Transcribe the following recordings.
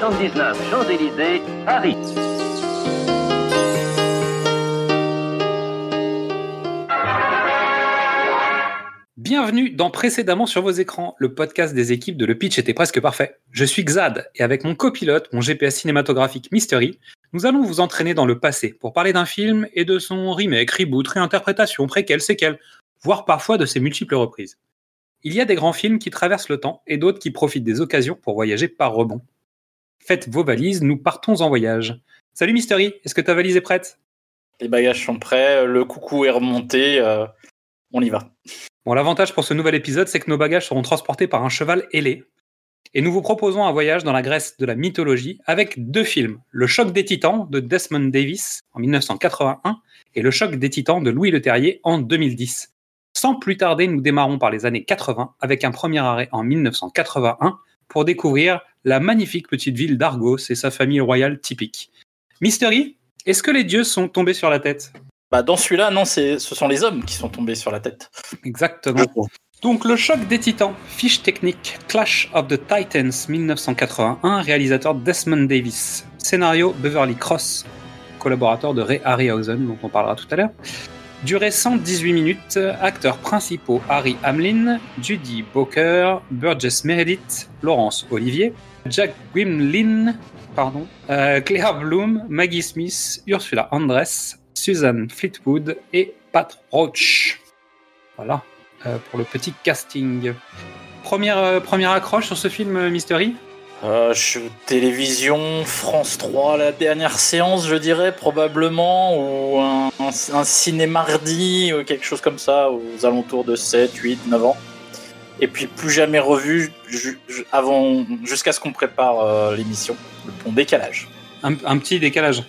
79 Champs-Élysées, Paris. Bienvenue dans Précédemment sur vos écrans, le podcast des équipes de Le Pitch était presque parfait. Je suis Xad et avec mon copilote, mon GPS cinématographique Mystery, nous allons vous entraîner dans le passé pour parler d'un film et de son remake, reboot, réinterprétation, préquel, séquel, voire parfois de ses multiples reprises. Il y a des grands films qui traversent le temps et d'autres qui profitent des occasions pour voyager par rebond. Faites vos valises, nous partons en voyage. Salut Mystery, est-ce que ta valise est prête? Les bagages sont prêts, le coucou est remonté, euh, on y va. Bon, l'avantage pour ce nouvel épisode, c'est que nos bagages seront transportés par un cheval ailé. Et nous vous proposons un voyage dans la Grèce de la mythologie avec deux films. Le choc des titans de Desmond Davis en 1981 et Le choc des titans de Louis Leterrier en 2010. Sans plus tarder, nous démarrons par les années 80 avec un premier arrêt en 1981 pour découvrir la magnifique petite ville d'Argos et sa famille royale typique. Mystery, est-ce que les dieux sont tombés sur la tête? Bah, dans celui-là, non, c'est, ce sont les hommes qui sont tombés sur la tête. Exactement. Donc le choc des titans, fiche technique, Clash of the Titans 1981, réalisateur Desmond Davis, scénario Beverly Cross, collaborateur de Ray Harryhausen dont on parlera tout à l'heure. Durée 118 minutes, acteurs principaux Harry Hamlin, Judy Boker, Burgess Meredith, Laurence Olivier, Jack Gwynlin, pardon, euh, Claire Bloom, Maggie Smith, Ursula Andress, Susan Fleetwood et Pat Roach. Voilà euh, pour le petit casting. Première, euh, première accroche sur ce film Mystery Euh, je suis télévision, France 3, la dernière séance, je dirais, probablement, ou un, un, un ciné mardi, ou quelque chose comme ça, aux alentours de 7, 8, 9 ans. Et puis plus jamais revu ju- avant, jusqu'à ce qu'on prépare euh, l'émission, le bon décalage. un, un petit décalage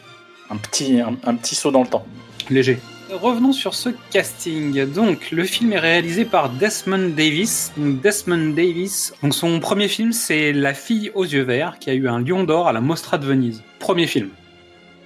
Un petit, un petit saut dans le temps. léger. Revenons sur ce casting. Donc, le film est réalisé par Desmond Davis. Donc, Desmond Davis, donc son premier film, c'est La fille aux yeux verts, qui a eu un lion d'or à la Mostra de Venise. Premier film.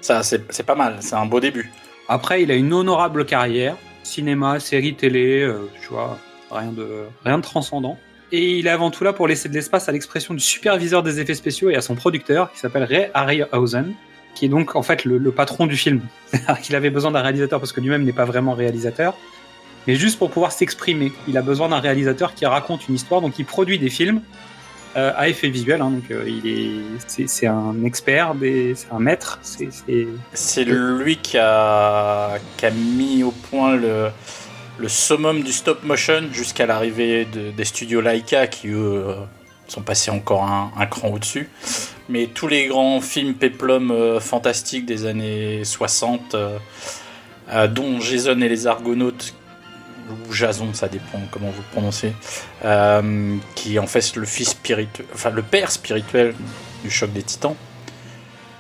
Ça, c'est pas mal, c'est un beau début. Après, il a une honorable carrière, cinéma, série télé, euh, tu vois, rien de, rien de transcendant. Et il est avant tout là pour laisser de l'espace à l'expression du superviseur des effets spéciaux et à son producteur, qui s'appelle Ray Harryhausen, qui est donc en fait le, patron du film. Qu'il avait besoin d'un réalisateur parce que lui-même n'est pas vraiment réalisateur, mais juste pour pouvoir s'exprimer. Il a besoin d'un réalisateur qui raconte une histoire, donc il produit des films euh, à effet visuel. hein, donc euh, il est, c'est, un expert, c'est un maître. C'est, c'est... C'est lui qui a, qui a mis au point le, le summum du stop motion jusqu'à l'arrivée de- des studios Laika qui eux sont passés encore un, cran au-dessus. Mais tous les grands films péplum euh, fantastiques des années 60, euh, euh, dont Jason et les Argonautes, ou Jason, ça dépend comment vous le prononcez, qui est en fait le fils spirituel, enfin le père spirituel du choc des titans.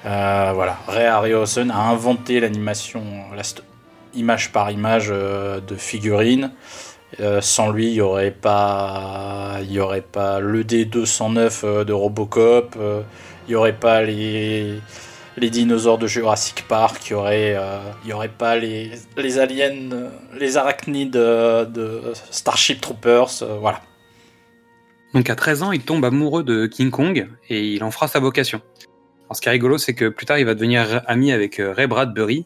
Voilà, Ray Harryhausen a inventé l'animation, image par image de figurines. Euh, sans lui, il n'y aurait pas, y aurait pas le D209 euh, de Robocop, euh, il n'y aurait pas les les dinosaures de Jurassic Park, il n'y aurait, y aurait pas les, les aliens, les arachnides de Starship Troopers, voilà. Donc à 13 ans, il tombe amoureux de King Kong et il en fera sa vocation. Ce qui est rigolo, c'est que plus tard, il va devenir ami avec Ray Bradbury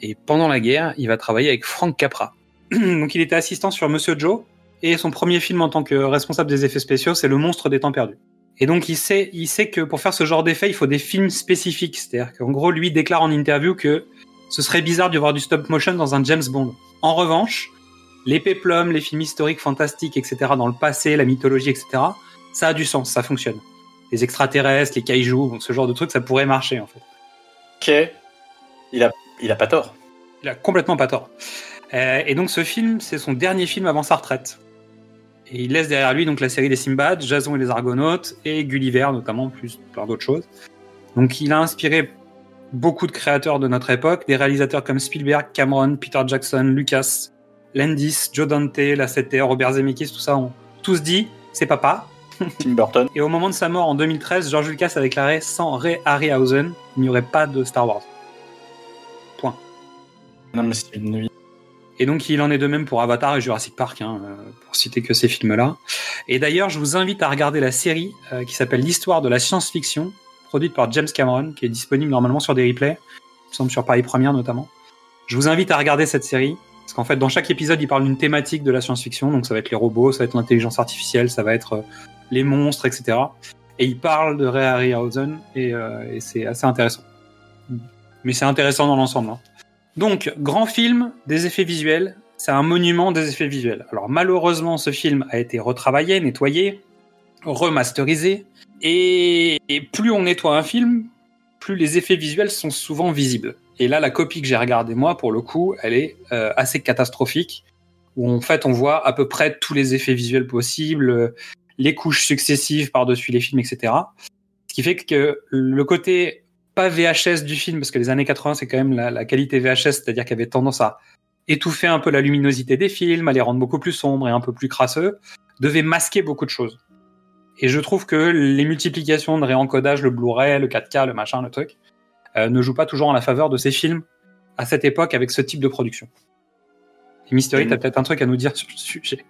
et pendant la guerre, il va travailler avec Frank Capra. Donc il était assistant sur Monsieur Joe et son premier film en tant que responsable des effets spéciaux, c'est Le monstre des temps perdus. Et donc il sait, il sait que pour faire ce genre d'effet, il faut des films spécifiques. C'est-à-dire qu'en gros, lui déclare en interview que ce serait bizarre de voir du stop motion dans un James Bond. En revanche, les péplums, les films historiques fantastiques, etc., dans le passé, la mythologie, etc., ça a du sens, ça fonctionne. Les extraterrestres, les kaijus, ce genre de trucs, ça pourrait marcher, en fait. Ok, il a, il a pas tort. Il a complètement pas tort. Euh, et donc ce film, c'est son dernier film avant sa retraite. Et il laisse derrière lui donc la série des Simbad, Jason et les Argonautes et Gulliver notamment, plus plein d'autres choses. Donc il a inspiré beaucoup de créateurs de notre époque, des réalisateurs comme Spielberg, Cameron, Peter Jackson, Lucas, Landis, Joe Dante, Lasseter, Robert Zemeckis, tout ça ont tous dit c'est papa. Tim Burton. Et au moment de sa mort en 2013, George Lucas a déclaré sans Ray Harryhausen, il n'y aurait pas de Star Wars. Point. Non, mais c'est une Et donc il en est de même pour Avatar et Jurassic Park, hein, euh, pour citer que ces films-là. Et d'ailleurs, je vous invite à regarder la série euh, qui s'appelle L'histoire de la science-fiction, produite par James Cameron, qui est disponible normalement sur des replays, il me semble sur Paris Première notamment. Je vous invite à regarder cette série, parce qu'en fait, dans chaque épisode, il parle d'une thématique de la science-fiction, donc ça va être les robots, ça va être l'intelligence artificielle, ça va être euh, les monstres, etc. Et il parle de Ray Harryhausen, et, euh, et c'est assez intéressant. Mais c'est intéressant dans l'ensemble. hein. Donc, grand film, des effets visuels, c'est un monument des effets visuels. Alors malheureusement, ce film a été retravaillé, nettoyé, remasterisé, et, plus on nettoie un film, plus les effets visuels sont souvent visibles. Et là, la copie que j'ai regardée moi, pour le coup, elle est euh, assez catastrophique, où en fait on voit à peu près tous les effets visuels possibles, les couches successives par-dessus les films, etc. Ce qui fait que le côté pas VHS du film, parce que les années 80, c'est quand même la, la qualité VHS, c'est-à-dire qu'il y avait tendance à étouffer un peu la luminosité des films, à les rendre beaucoup plus sombres et un peu plus crasseux, devait masquer beaucoup de choses. Et je trouve que les multiplications de réencodage, le Blu-ray, le 4K, le machin, le truc, euh, ne jouent pas toujours en la faveur de ces films à cette époque avec ce type de production. Et Mystery, t'as peut-être un truc à nous dire sur le sujet.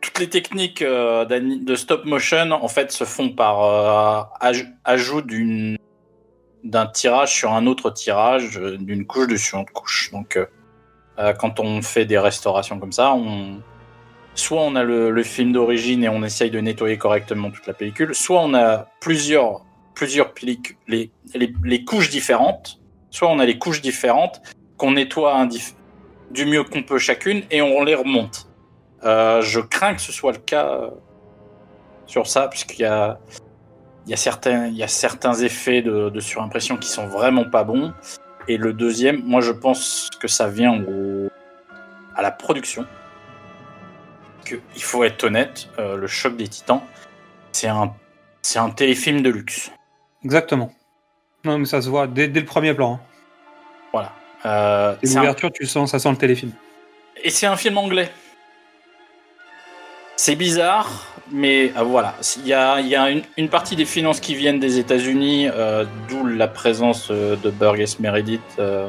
Toutes les techniques euh, de stop motion en fait se font par euh, aj- ajout d'une d'un tirage sur un autre tirage, euh, d'une couche dessus une couche. Donc, euh, euh, quand on fait des restaurations comme ça, on soit on a le, film d'origine et on essaye de nettoyer correctement toute la pellicule, soit on a plusieurs plusieurs pellicules, les, les, les couches différentes, soit on a les couches différentes qu'on nettoie du mieux qu'on peut chacune et on les remonte. Je crains que ce soit le cas sur ça, puisqu'il y a, y, a certains, il y a certains effets de, de surimpression qui sont vraiment pas bons. Et le deuxième, moi je pense que ça vient au, à la production. Que, il faut être honnête, euh, le choc des titans, c'est un, c'est un téléfilm de luxe. Exactement. Non, mais ça se voit dès, dès le premier plan. hein. Voilà. Euh, c'est un- l'ouverture, tu sens, ça sent le téléfilm. Et c'est un film anglais. C'est bizarre, mais euh, voilà. Il y a, une, partie des finances qui viennent des États-Unis, euh, d'où la présence euh, de Burgess Meredith euh,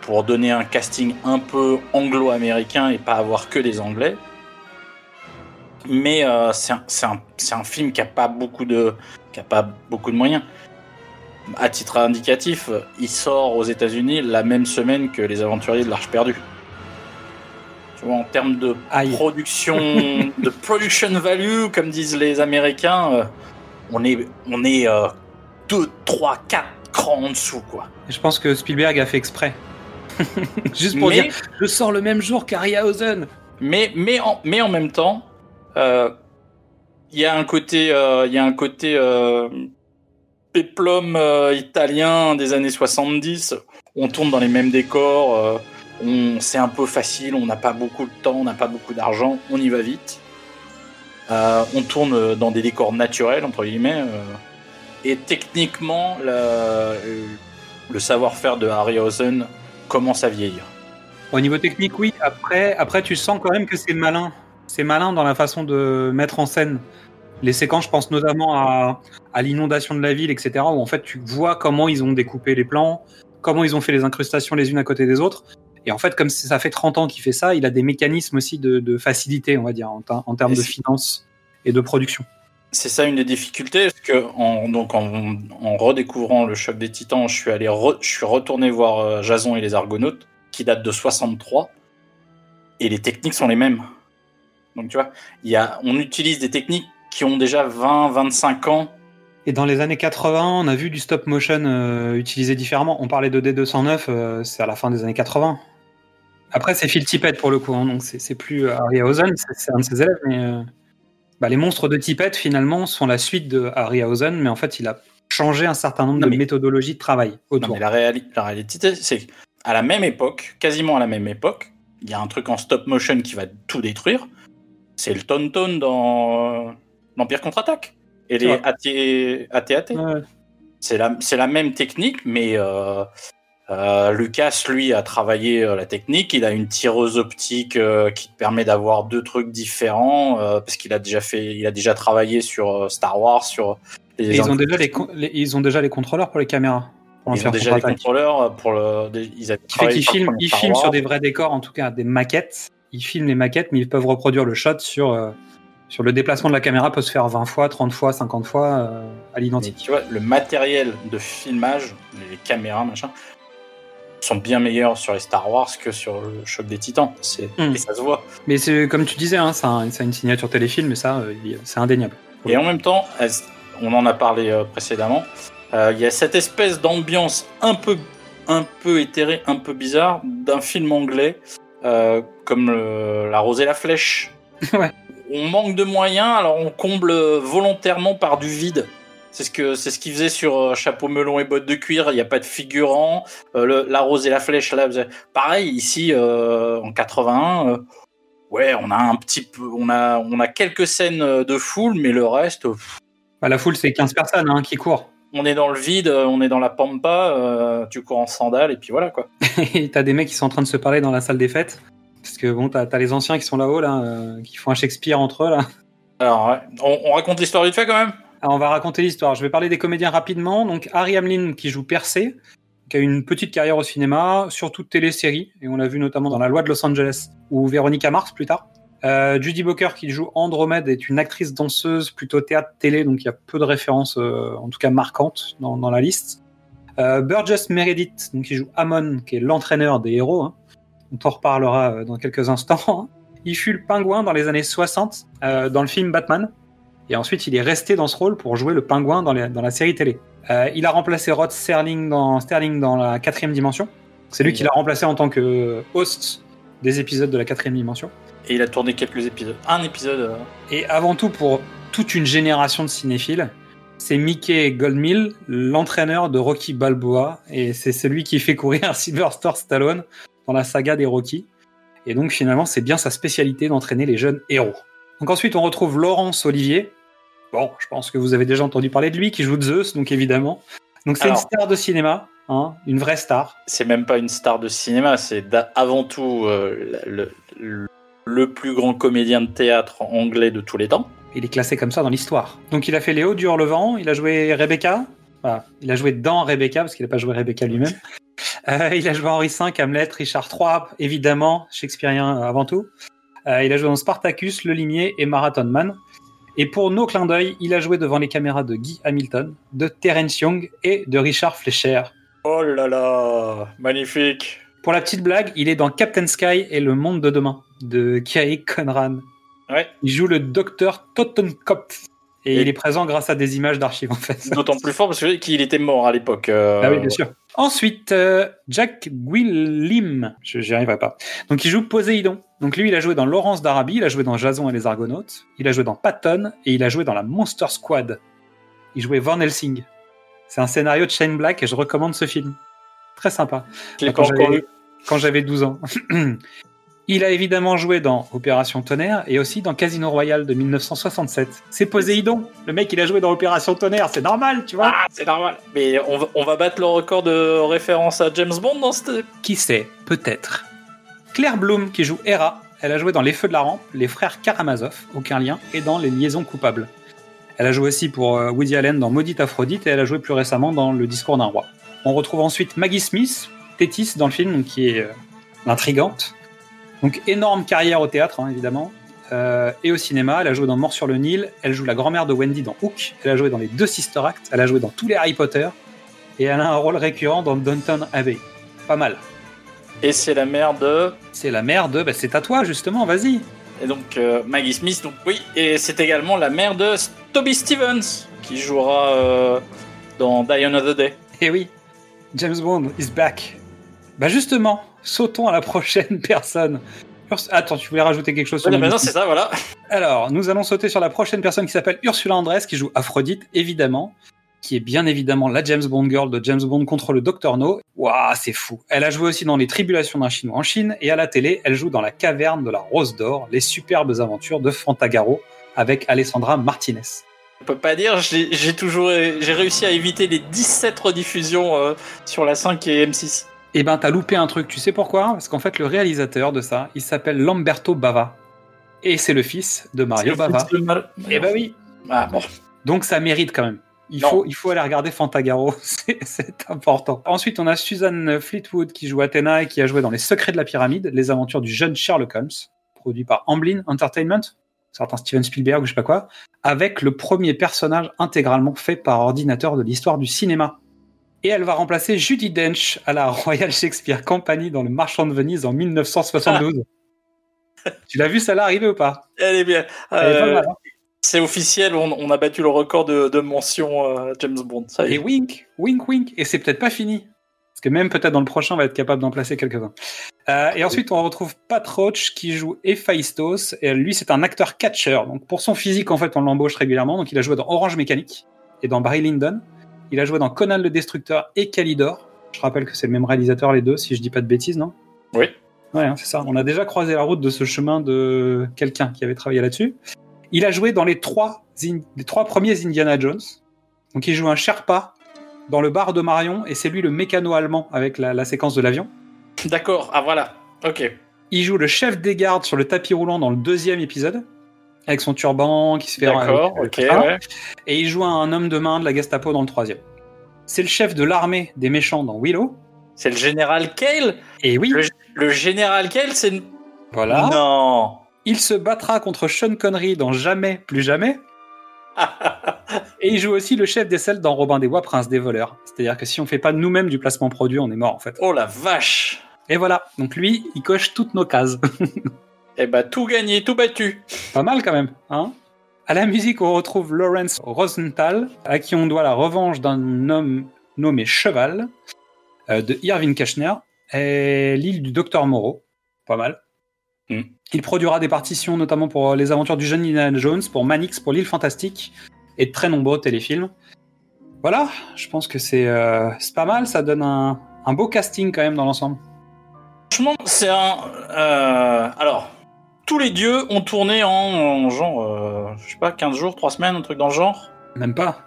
pour donner un casting un peu anglo-américain et pas avoir que des Anglais. Mais c'est un, film qui a pas beaucoup de, qui a pas beaucoup de moyens. À titre indicatif, il sort aux États-Unis la même semaine que Les Aventuriers de l'Arche perdue. Tu vois, en termes de Aïe. production, de production value, comme disent les Américains, euh, on est, on est 2, 3, 4 crans en dessous, quoi. Je pense que Spielberg a fait exprès. Juste pour Mais, dire, je sors le même jour qu'Harryhausen. mais, mais, en, mais en même temps, euh, il y a un côté, euh, il y a un côté euh, péplum italien des années 70. On tourne dans les mêmes décors. C'est un peu facile. On n'a pas beaucoup de temps. On n'a pas beaucoup d'argent. On y va vite. Euh, on tourne dans des décors naturels entre guillemets. euh, et techniquement, le savoir-faire de Harryhausen commence à vieillir. Au niveau technique, oui. Après, après, tu sens quand même que c'est malin. C'est malin dans la façon de mettre en scène les séquences. Je pense notamment à, à l'inondation de la ville, etc. Où en fait, tu vois comment ils ont découpé les plans, comment ils ont fait les incrustations les unes à côté des autres. Et en fait, comme ça fait 30 ans qu'il fait ça, il a des mécanismes aussi de, de facilité, on va dire, en, ter- en termes Et de finances et de production. C'est ça une des difficultés, parce que en, donc en, en redécouvrant le choc des titans, je suis allé, re- je suis retourné voir euh, Jason et les Argonautes, qui date de 63, et les techniques sont les mêmes. Donc tu vois, y a, on utilise des techniques qui ont déjà 20, 25 ans. Et dans les années 80, on a vu du stop motion euh, utilisé différemment. On parlait de D209, euh, c'est à la fin des années 80. Après, c'est Phil Tippett pour le coup, hein, donc c'est plus euh, Harryhausen, c'est un de ses élèves, mais euh, bah, les monstres de Tippett finalement sont la suite de Harryhausen, mais en fait, il a changé un certain nombre Non, de mais- méthodologies de travail Non, autour. mais la, réali- la réalité, c'est qu'à la même époque, quasiment à la même époque, il y a un truc en stop motion qui va tout détruire. C'est le Tonton dans l'Empire contre-attaque. Et les AT-AT. Ouais. C'est la, la même technique, mais euh, Lucas, lui, a travaillé euh, la technique. Il a une tireuse optique euh, qui te permet d'avoir deux trucs différents euh, parce qu'il a déjà fait, il a déjà travaillé sur euh, Star Wars, sur les. Ils ont déjà les, ils ont déjà les contrôleurs pour les caméras. Pour Ils ont déjà les contrôleurs pour le. Ils qui fait qu'ils filment, ils filment sur des vrais décors, en tout cas des maquettes. Ils filment les maquettes, mais ils peuvent reproduire le shot sur, euh, sur le déplacement de la caméra peut se faire 20 fois, 30 fois, 50 fois euh, à l'identique. tu vois, le matériel de filmage, les caméras, machin, sont bien meilleurs sur les Star Wars que sur le choc des Titans. C'est Mm. et ça se voit. Mais c'est comme tu disais, hein, ça, a, ça a une signature téléfilm, mais ça, euh, c'est indéniable. Et en même temps, on en a parlé euh, précédemment, euh, il y a cette espèce d'ambiance un peu, un peu éthérée, un peu bizarre d'un film anglais euh, comme le- La Rose et la Flèche. Ouais. On manque de moyens, alors on comble volontairement par du vide. C'est ce que c'est ce qu'ils faisaient sur euh, Chapeau melon et bottes de cuir. Il n'y a pas de figurant. Euh, le- la rose et la flèche là, pareil ici euh, en 81. euh, ouais, on a un petit peu, on a on a quelques scènes de foule, mais le reste, Bah, la foule, c'est 15 personnes hein, qui courent. on est dans le vide, on est dans la pampa. tu cours en sandales et puis voilà quoi. Et t'as des mecs qui sont en train de se parler dans la salle des fêtes. Parce que bon, t'as as les anciens qui sont là-haut, là, qui font un Shakespeare entre eux, là. Alors, ouais. on, on raconte l'histoire du fait quand même? Alors, on va raconter l'histoire. Je vais parler des comédiens rapidement. Donc, Harry Hamlin qui joue Percé, qui a une petite carrière au cinéma, surtout de téléséries, et on l'a vu notamment dans La Loi de Los Angeles ou Véronica Mars plus tard. Euh, Judy Booker qui joue Andromède est une actrice danseuse plutôt théâtre-télé, donc il y a peu de références, euh, en tout cas marquantes, dans, la liste. Euh, Burgess Meredith, donc qui joue Amon, qui est l'entraîneur des héros, hein. on t'en reparlera dans quelques instants. Il fut le pingouin dans les années 60 euh, dans le film Batman. Et ensuite, il est resté dans ce rôle pour jouer le pingouin dans, les- dans la série télé. Euh, il a remplacé Rod Sterling dans, Sterling dans la quatrième dimension. C'est lui qui l'a remplacé en tant que host des épisodes de la quatrième dimension. Et il a tourné quelques épisodes. Un épisode. euh, Et avant tout, pour toute une génération de cinéphiles, c'est Mickey Goldmill, l'entraîneur de Rocky Balboa, et c'est celui qui fait courir Sylvester Stallone dans la saga des Rocky. Et donc finalement, c'est bien sa spécialité d'entraîner les jeunes héros. Donc ensuite, on retrouve Laurence Olivier. Bon, je pense que vous avez déjà entendu parler de lui, qui joue Zeus, donc évidemment. Donc c'est une star de cinéma, hein, une vraie star. c'est même pas une star de cinéma, c'est avant tout euh, le, le- le plus grand comédien de théâtre anglais de tous les temps. Il est classé comme ça dans l'histoire. Donc il a fait Léo du Hurlevent, il a joué Rebecca. Voilà. Il a joué dans Rebecca, parce qu'il n'a pas joué Rebecca lui-même. Euh, il a joué Henri V, Hamlet, Richard III, évidemment, shakespearien euh, avant tout. Euh, il a joué dans Spartacus, Le Limier et Marathon Man. Et pour nos clins d'œil, il a joué devant les caméras de Guy Hamilton, de Terence Young et de Richard Fleischer. Oh là là, magnifique. Pour la petite blague, il est dans Captain Sky et Le Monde de Demain, de Kay Conran. Ouais. Il joue le docteur Tottenkopf. Et, Et- il est présent grâce à des images d'archives, en fait. D'autant plus fort parce qu'il était mort à l'époque. euh, Ah oui, bien sûr. Ensuite, euh, Jack Gwillim, je j'y arriverai pas. Donc il joue Poséidon. Donc lui, il a joué dans Laurence d'Arabie, il a joué dans Jason et les Argonautes, il a joué dans Patton et il a joué dans la Monster Squad. Il jouait Van Helsing. C'est un scénario de Shane Black et je recommande ce film. Très sympa. Quand j'avais 12 ans. il a évidemment joué dans Opération Tonnerre et aussi dans Casino Royale de 1967. C'est Poséidon. Le mec, il a joué dans Opération Tonnerre, c'est normal, tu vois. Ah, c'est normal. Mais on va, on va battre le record de référence à James Bond dans cette. Qui sait Peut-être. Claire Bloom, qui joue Hera, elle a joué dans Les Feux de la Rampe, Les Frères Karamazov, aucun lien, et dans Les Liaisons Coupables. Elle a joué aussi pour euh, Woody Allen dans Maudite Aphrodite, et elle a joué plus récemment dans Le Discours d'un roi. On retrouve ensuite Maggie Smith, Tétis dans le film, qui est euh, l'intrigante. Donc énorme carrière au théâtre, hein, évidemment, euh, et au cinéma. Elle a joué dans Mort sur le Nil, elle joue la grand-mère de Wendy dans Hook, elle a joué dans les deux Sister Acts, elle a joué dans tous les Harry Potter, et elle a un rôle récurrent dans Downton Abbey. Pas mal. Et c'est la mère de. C'est la mère de. Bah, c'est à toi, justement, vas-y. Et donc euh, Maggie Smith, donc oui. Et c'est également la mère de Toby Stevens qui jouera euh, dans Die Another Day. Eh oui, James Bond is back. Bah, justement, sautons à la prochaine personne. Attends, tu voulais rajouter quelque chose sur Ouais, le maintenant c'est ça, voilà. Alors, nous allons sauter sur la prochaine personne qui s'appelle Ursula Andress, qui joue Aphrodite, évidemment, qui est bien évidemment la James Bond girl de James Bond contre le Dr No. Waouh, c'est fou. Elle a joué aussi dans Les Tribulations d'un Chinois en Chine, et à la télé, elle joue dans La Caverne de la Rose d'Or, les superbes aventures de Fantagaro, avec Alessandra Martinez. On peut pas dire, j'ai j'ai toujours j'ai réussi à éviter les 17 rediffusions euh, sur la 5 et M6. Eh ben, t'as loupé un truc. Tu sais pourquoi? Parce qu'en fait, le réalisateur de ça, il s'appelle Lamberto Bava. Et c'est le fils de Mario Bava. Eh ben oui. Ah bon. Donc ça mérite quand même. Il Non. faut, il faut aller regarder Fantagaro, c'est c'est important. Ensuite, on a Suzanne Fleetwood qui joue Athéna et qui a joué dans Les Secrets de la Pyramide, les aventures du jeune Sherlock Holmes, produit par Amblin Entertainment, certain Steven Spielberg ou je sais pas quoi, avec le premier personnage intégralement fait par ordinateur de l'histoire du cinéma. Et elle va remplacer Judy Dench à la Royal Shakespeare Company dans Le Marchand de Venise en 1972. tu l'as vu celle-là arriver ou pas? Elle est bien. Euh, hein C'est officiel, on, on a battu le record de, de mention euh, James Bond. Ça Et wink, wink, wink. Et c'est peut-être pas fini. Parce que même peut-être dans le prochain, on va être capable d'en placer quelques-uns. Euh, et ensuite, on retrouve Pat Roach qui joue Héphaïstos. Et lui, c'est un acteur catcheur. Donc, pour son physique, en fait, on l'embauche régulièrement. Donc, il a joué dans Orange Mécanique et dans Barry Lyndon. Il a joué dans Conan le Destructeur et Calidor. Je rappelle que c'est le même réalisateur, les deux, si je dis pas de bêtises, non? Oui. Ouais, hein, c'est ça. On a déjà croisé la route de ce chemin de quelqu'un qui avait travaillé là-dessus. Il a joué dans les trois, les trois premiers Indiana Jones. Donc il joue un Sherpa dans le bar de Marion et c'est lui le mécano allemand avec la, la séquence de l'avion. D'accord, ah voilà. Ok. Il joue le chef des gardes sur le tapis roulant dans le deuxième épisode avec son turban qui se fait D'accord, ok, ouais. Et il joue un homme de main de la Gestapo dans le troisième. C'est le chef de l'armée des méchants dans Willow. C'est le général Kale Et oui, Le, le général Kale, c'est. une- voilà. Non Il se battra contre Sean Connery dans Jamais, plus jamais. Et il joue aussi le chef des selles dans Robin des Bois, Prince des voleurs. C'est-à-dire que si on fait pas nous-mêmes du placement produit, on est mort en fait. Oh la vache Et voilà. Donc lui, il coche toutes nos cases. Eh bah, tout gagné, tout battu. pas mal quand même, hein À la musique, on retrouve Lawrence Rosenthal, à qui on doit la revanche d'un homme nommé Cheval, euh, de Irving Kashner, et l'île du Docteur Moreau. Pas mal. Hmm. Il produira des partitions notamment pour les aventures du jeune Indiana Jones, pour Manix, pour l'île Fantastique, et de très nombreux téléfilms. Voilà, je pense que c'est euh, pas mal, ça donne un, un beau casting quand même dans l'ensemble. Franchement, c'est un. euh, alors, tous les dieux ont tourné en, en genre, euh, je sais pas, 15 jours, 3 semaines, un truc dans le genre. Même pas.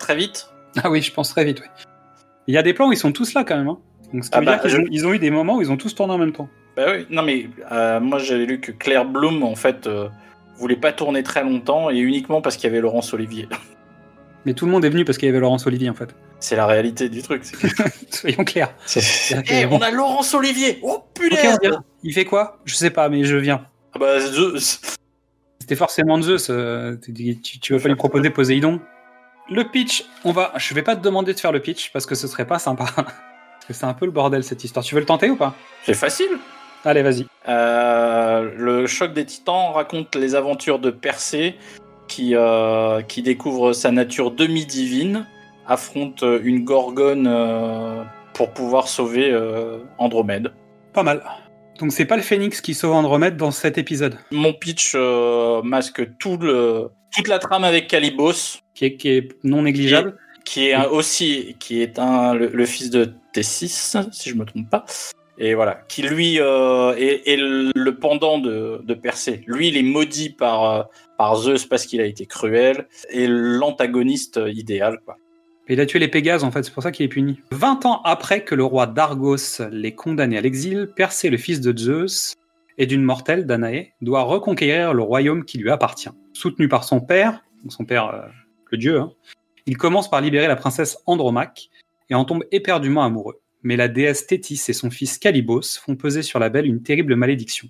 Très vite. Ah oui, je pense très vite, oui. Il y a des plans où ils sont tous là quand même. Hein. Donc, ce qui Ah veut bah, dire qu'ils je- ont, ils ont eu des moments où ils ont tous tourné en même temps. Bah oui, non mais euh, moi j'avais lu que Claire Bloom en fait euh, voulait pas tourner très longtemps et uniquement parce qu'il y avait Laurence Olivier. Mais tout le monde est venu parce qu'il y avait Laurence Olivier en fait. C'est la réalité du truc. Soyons clairs. Eh, on a Laurence Olivier Oh dirait- il fait quoi? Je sais pas, mais je viens. Ah bah, Zeus. C'était forcément Zeus. euh, tu, tu, pas lui proposer Poséidon. Le pitch, on va. Je vais pas te demander de faire le pitch parce que ce serait pas sympa. Parce que c'est un peu le bordel cette histoire. Tu veux le tenter ou pas? C'est facile Allez, vas-y. Euh, le choc des titans raconte les aventures de Persée qui, euh, qui découvre sa nature demi-divine, affronte une gorgone euh, pour pouvoir sauver euh, Andromède. Pas mal. Donc c'est pas le Phénix qui sauve Andromède dans cet épisode, Mon pitch euh, masque tout le, toute la trame avec Calibos, qui est, qui est non négligeable. qui est un- aussi qui est un, le, le fils de T6, si je me trompe pas. Et voilà, qui lui euh, est, est le le pendant de, de Persée. Lui, il est maudit par, euh, par Zeus parce qu'il a été cruel, et l'antagoniste idéal. Quoi. Il a tué les Pégases, en fait, c'est pour ça qu'il est puni. 20 ans après que le roi Dargos l'ait condamné à l'exil, Persée, le fils de Zeus et d'une mortelle, Danaé, doit reconquérir le royaume qui lui appartient. Soutenu par son père, son père, euh, le dieu, hein, il commence par libérer la princesse Andromaque et en tombe éperdument amoureux. Mais la déesse Thétis et son fils Calibos font peser sur la belle une terrible malédiction.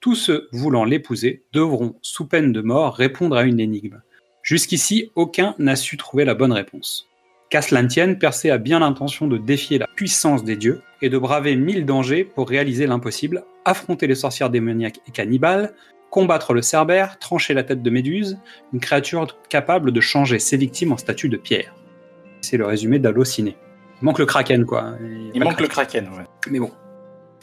Tous ceux voulant l'épouser devront, sous peine de mort, répondre à une énigme. Jusqu'ici, aucun n'a su trouver la bonne réponse. Qu'à cela ne tienne, Persée a bien l'intention de défier la puissance des dieux et de braver mille dangers pour réaliser l'impossible, affronter les sorcières démoniaques et cannibales, combattre le cerbère, trancher la tête de Méduse, une créature capable de changer ses victimes en statues de pierre. C'est le résumé d'Allociné. Il manque le kraken, quoi. Il manque le Kraken. ouais. Mais bon,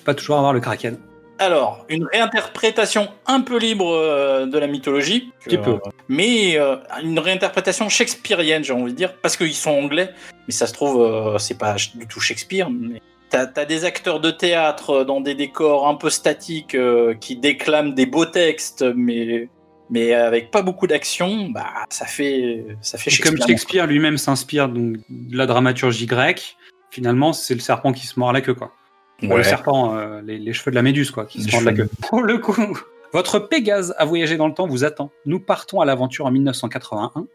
pas toujours avoir le kraken. Alors, une réinterprétation un peu libre euh, de la mythologie. Petit peu. mais euh, une réinterprétation shakespearienne, j'ai envie de dire, parce qu'ils sont anglais, mais ça se trouve, euh, c'est pas du tout Shakespeare. Mais... T'as as des acteurs de théâtre dans des décors un peu statiques qui déclament des beaux textes, mais, mais avec pas beaucoup d'action, bah ça fait ça fait Et Shakespeare. comme Shakespeare lui-même s'inspire donc de la dramaturgie grecque, finalement c'est le serpent qui se mord la queue quoi. Ouais. Le serpent, euh, les, les cheveux de la méduse quoi, qui Les se mordent la queue. Pour le coup, votre Pégase à voyager dans le temps vous attend. Nous partons à l'aventure en 1981,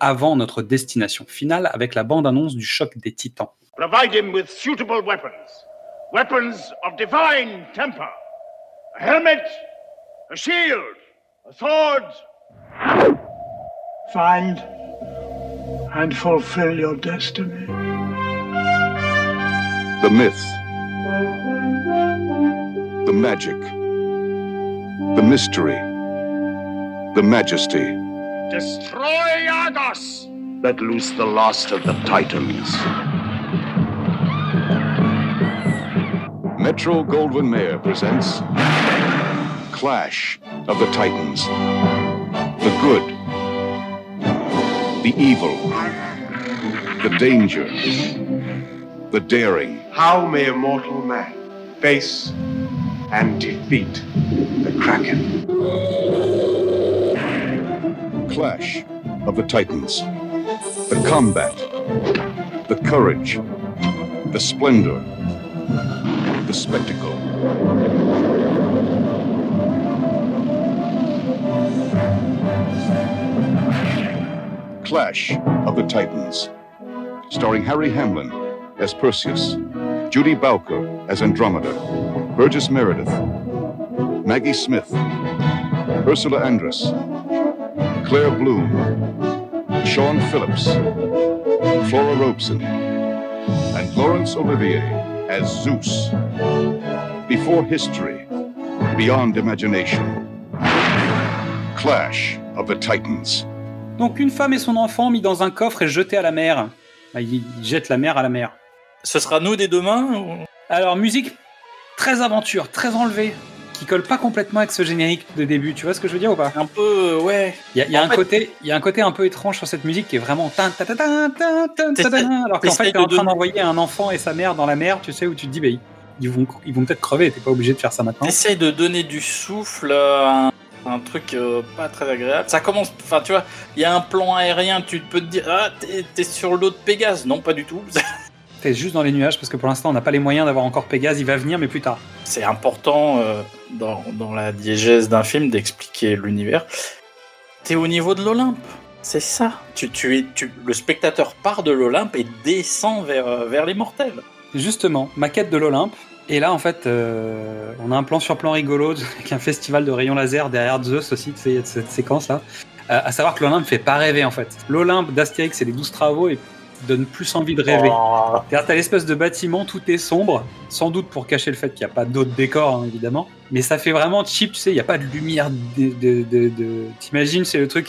avant notre destination finale avec la bande-annonce du choc des titans. Provide him with suitable weapons. Weapons of divine temper. A helmet, a shield, a sword. Find and fulfill your destiny. The myth. The magic. The mystery. The majesty. Destroy Argos. Let loose the last of the Titans. Metro Goldwyn Mayer presents Clash of the Titans. The good. The evil. The danger. The daring. How may a mortal man face and defeat the Kraken? Clash of the Titans. The combat. The courage. The splendor. The spectacle. Clash of the Titans. Starring Harry Hamlin as Perseus, Judy Bowker as Andromeda, Burgess Meredith, Maggie Smith, Ursula Andress, Claire Bloom, Sean Phillips, Flora Robeson, and Laurence Olivier as Zeus. Before history, beyond imagination. Clash of the Titans. Donc une femme et son enfant mis dans un coffre et jetés à la mer. Bah, il jette la mer à la mer. Ce sera nous des demain ou... Alors musique très aventure, très enlevée, qui colle pas complètement avec ce générique de début. Tu vois ce que je veux dire ou pas? Un peu, euh, ouais. Il y a, y un fait- côté, il y a un côté un peu étrange sur cette musique qui est vraiment tin, alors qu'en fait t'es en train d'envoyer un enfant et sa mère dans la mer, tu sais où tu te dis bah ils- vont ils vont peut-être crever. T'es pas obligé de faire ça maintenant. T'essayes de donner du souffle à un, un truc euh, pas très agréable. Ça commence, enfin tu vois, il y a un plan aérien, tu peux te dire, ah, t'es sur l'eau de Pégase. Non, pas du tout. T'es juste dans les nuages parce que pour l'instant on n'a pas les moyens d'avoir encore Pégase. Il va venir mais plus tard. C'est important euh, dans, dans la diégèse d'un film d'expliquer l'univers. T'es au niveau de l'Olympe. C'est ça. Tu, tu es, tu, le spectateur part de l'Olympe et descend vers, euh, vers les mortels. Justement, maquette de l'Olympe. Et là, en fait, euh, on a un plan sur plan rigolo avec un festival de rayons laser derrière Zeus aussi, cette séquence-là. Euh, à savoir que l'Olympe fait pas rêver, en fait. L'Olympe d'Astérix et les 12 travaux et donne plus envie de rêver. Oh, t'as l'espèce de bâtiment, tout est sombre, sans doute pour cacher le fait qu'il n'y a pas d'autres décors, hein, évidemment. Mais ça fait vraiment cheap, tu sais, il n'y a pas de lumière. De, de, de, de- T'imagines, c'est le truc.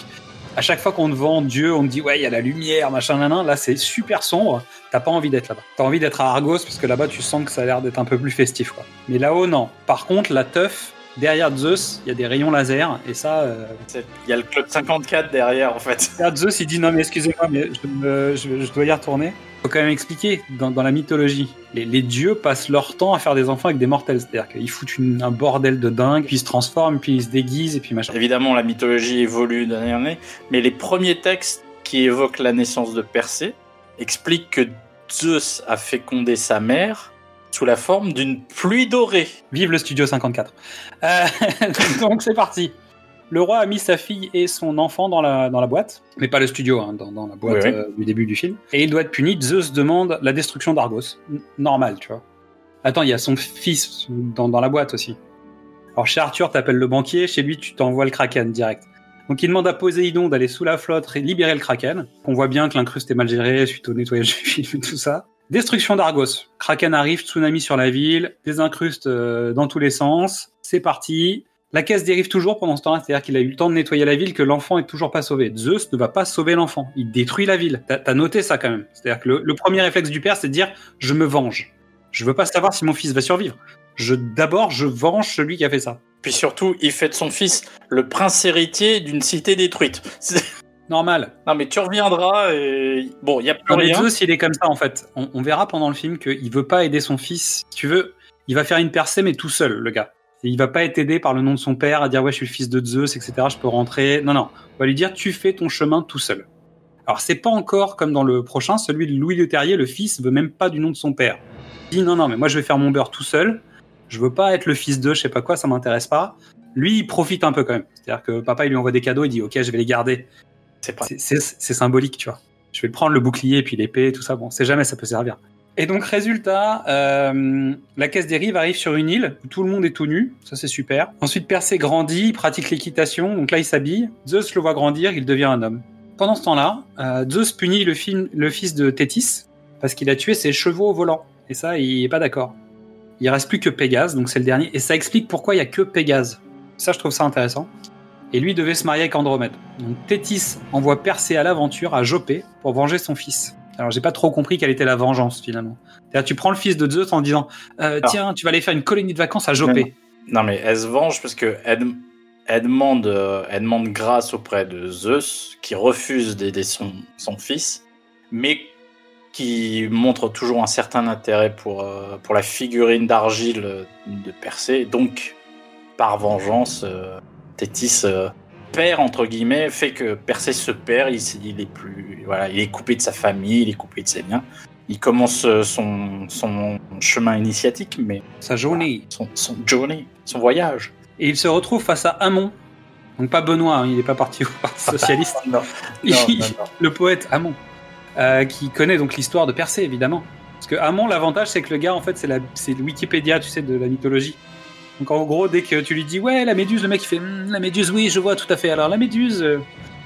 À chaque fois qu'on te vend Dieu, on te dit, ouais, il y a la lumière, machin. Là, c'est super sombre. T'as pas envie d'être là-bas. T'as envie d'être à Argos, parce que là-bas, tu sens que ça a l'air d'être un peu plus festif, quoi. Mais là-haut, non. Par contre, la teuf, derrière Zeus, il y a des rayons laser, et ça, euh, Il y a le club 54 derrière en fait. Derrière Zeus, il dit non, mais excusez-moi, mais je, me- je- je dois y retourner. Faut quand même expliquer dans, dans la mythologie. Les, les dieux passent leur temps à faire des enfants avec des mortels. C'est-à-dire qu'ils foutent une- un bordel de dingue, puis ils se transforment, puis ils se déguisent, et puis machin. Évidemment, la mythologie évolue d'année en année, mais les premiers textes qui évoquent la naissance de Persée expliquent que Zeus a fécondé sa mère sous la forme d'une pluie dorée. Vive le studio 54. Euh, donc c'est parti. Le roi a mis sa fille et son enfant dans la, dans la boîte, mais pas le studio, hein, dans, dans la boîte Oui, oui. euh, du début du film. Et il doit être puni. Zeus demande la destruction d'Argos. Normal, tu vois. Attends, il y a son fils dans, dans la boîte aussi. Alors chez Arthur, t'appelles le banquier, chez lui, tu t'envoies le kraken direct. Donc il demande à Poséidon d'aller sous la flotte et libérer le kraken. On voit bien que l'incruste est mal géré suite au nettoyage du film et tout ça. Destruction d'Argos. Kraken arrive, tsunami sur la ville, des incrustes euh, dans tous les sens. C'est parti. La caisse dérive toujours pendant ce temps-là, c'est-à-dire qu'il a eu le temps de nettoyer la ville, que l'enfant est toujours pas sauvé. Zeus ne va pas sauver l'enfant, il détruit la ville. T'as noté ça quand même. C'est-à-dire que le, le premier réflexe du père, c'est de dire je me venge. Je veux pas savoir si mon fils va survivre. Je d'abord je venge celui qui a fait ça. Puis surtout, il fait de son fils le prince héritier d'une cité détruite. Normal. Non mais tu reviendras et... Bon, il y a plus Non, mais rien. Zeus, il est comme ça en fait. On, on verra pendant le film qu'il veut pas aider son fils. Si tu veux, il va faire une percée mais tout seul, le gars. Et il va pas être aidé par le nom de son père à dire ouais je suis le fils de Zeus, etc. Je peux rentrer. Non non, on va lui dire tu fais ton chemin tout seul. Alors c'est pas encore comme dans le prochain, celui de Louis Le Terrier, le fils veut même pas du nom de son père. Il dit non non mais moi je vais faire mon beurre tout seul. Je veux pas être le fils de je sais pas quoi, ça m'intéresse pas. Lui il profite un peu quand même. C'est-à-dire que papa il lui envoie des cadeaux, il dit ok je vais les garder. C'est symbolique tu vois. Je vais prendre le bouclier et puis l'épée tout ça. Bon c'est jamais ça peut servir. Et donc résultat, euh, la caisse des rives arrive sur une île où tout le monde est tout nu, ça c'est super. Ensuite Persée grandit, il pratique l'équitation, donc là il s'habille. Zeus le voit grandir, il devient un homme. Pendant ce temps-là, euh, Zeus punit le, fils de Thétis parce qu'il a tué ses chevaux au volant. Et ça, il est pas d'accord. Il reste plus que Pégase, donc c'est le dernier. Et ça explique pourquoi il y a que Pégase. Ça, je trouve ça intéressant. Et lui devait se marier avec Andromède. Donc Thétis envoie Persée à l'aventure à Jopé pour venger son fils. Alors j'ai pas trop compris quelle était la vengeance finalement. C'est-à-dire tu prends le fils de Zeus en disant euh, Ah. tiens tu vas aller faire une colonie de vacances à Jopé. Non, mais elle se venge parce que elle, elle demande, euh, elle demande grâce auprès de Zeus, qui refuse d'aider son, son fils, mais qui montre toujours un certain intérêt pour, euh, pour la figurine d'argile de Persée. Donc, par vengeance, euh, Thétis euh, perd, entre guillemets, fait que Persée se perd, il, est plus, voilà, il est coupé de sa famille, il est coupé de ses biens. Il commence euh, son, son chemin initiatique, mais Sa journée. son, son journey, son voyage. Et il se retrouve face à Amon. Donc pas Benoît, hein, il n'est pas parti au Parti Socialiste. Non, Il- non, non, non. le poète Amon, euh, qui connaît donc l'histoire de Persée évidemment. Parce que Amon, l'avantage c'est que le gars en fait c'est la, c'est Wikipédia, tu sais, de la mythologie. Donc en gros, dès que tu lui dis ouais la méduse, le mec il fait Hmm, la méduse, oui je vois tout à fait. Alors la méduse, euh,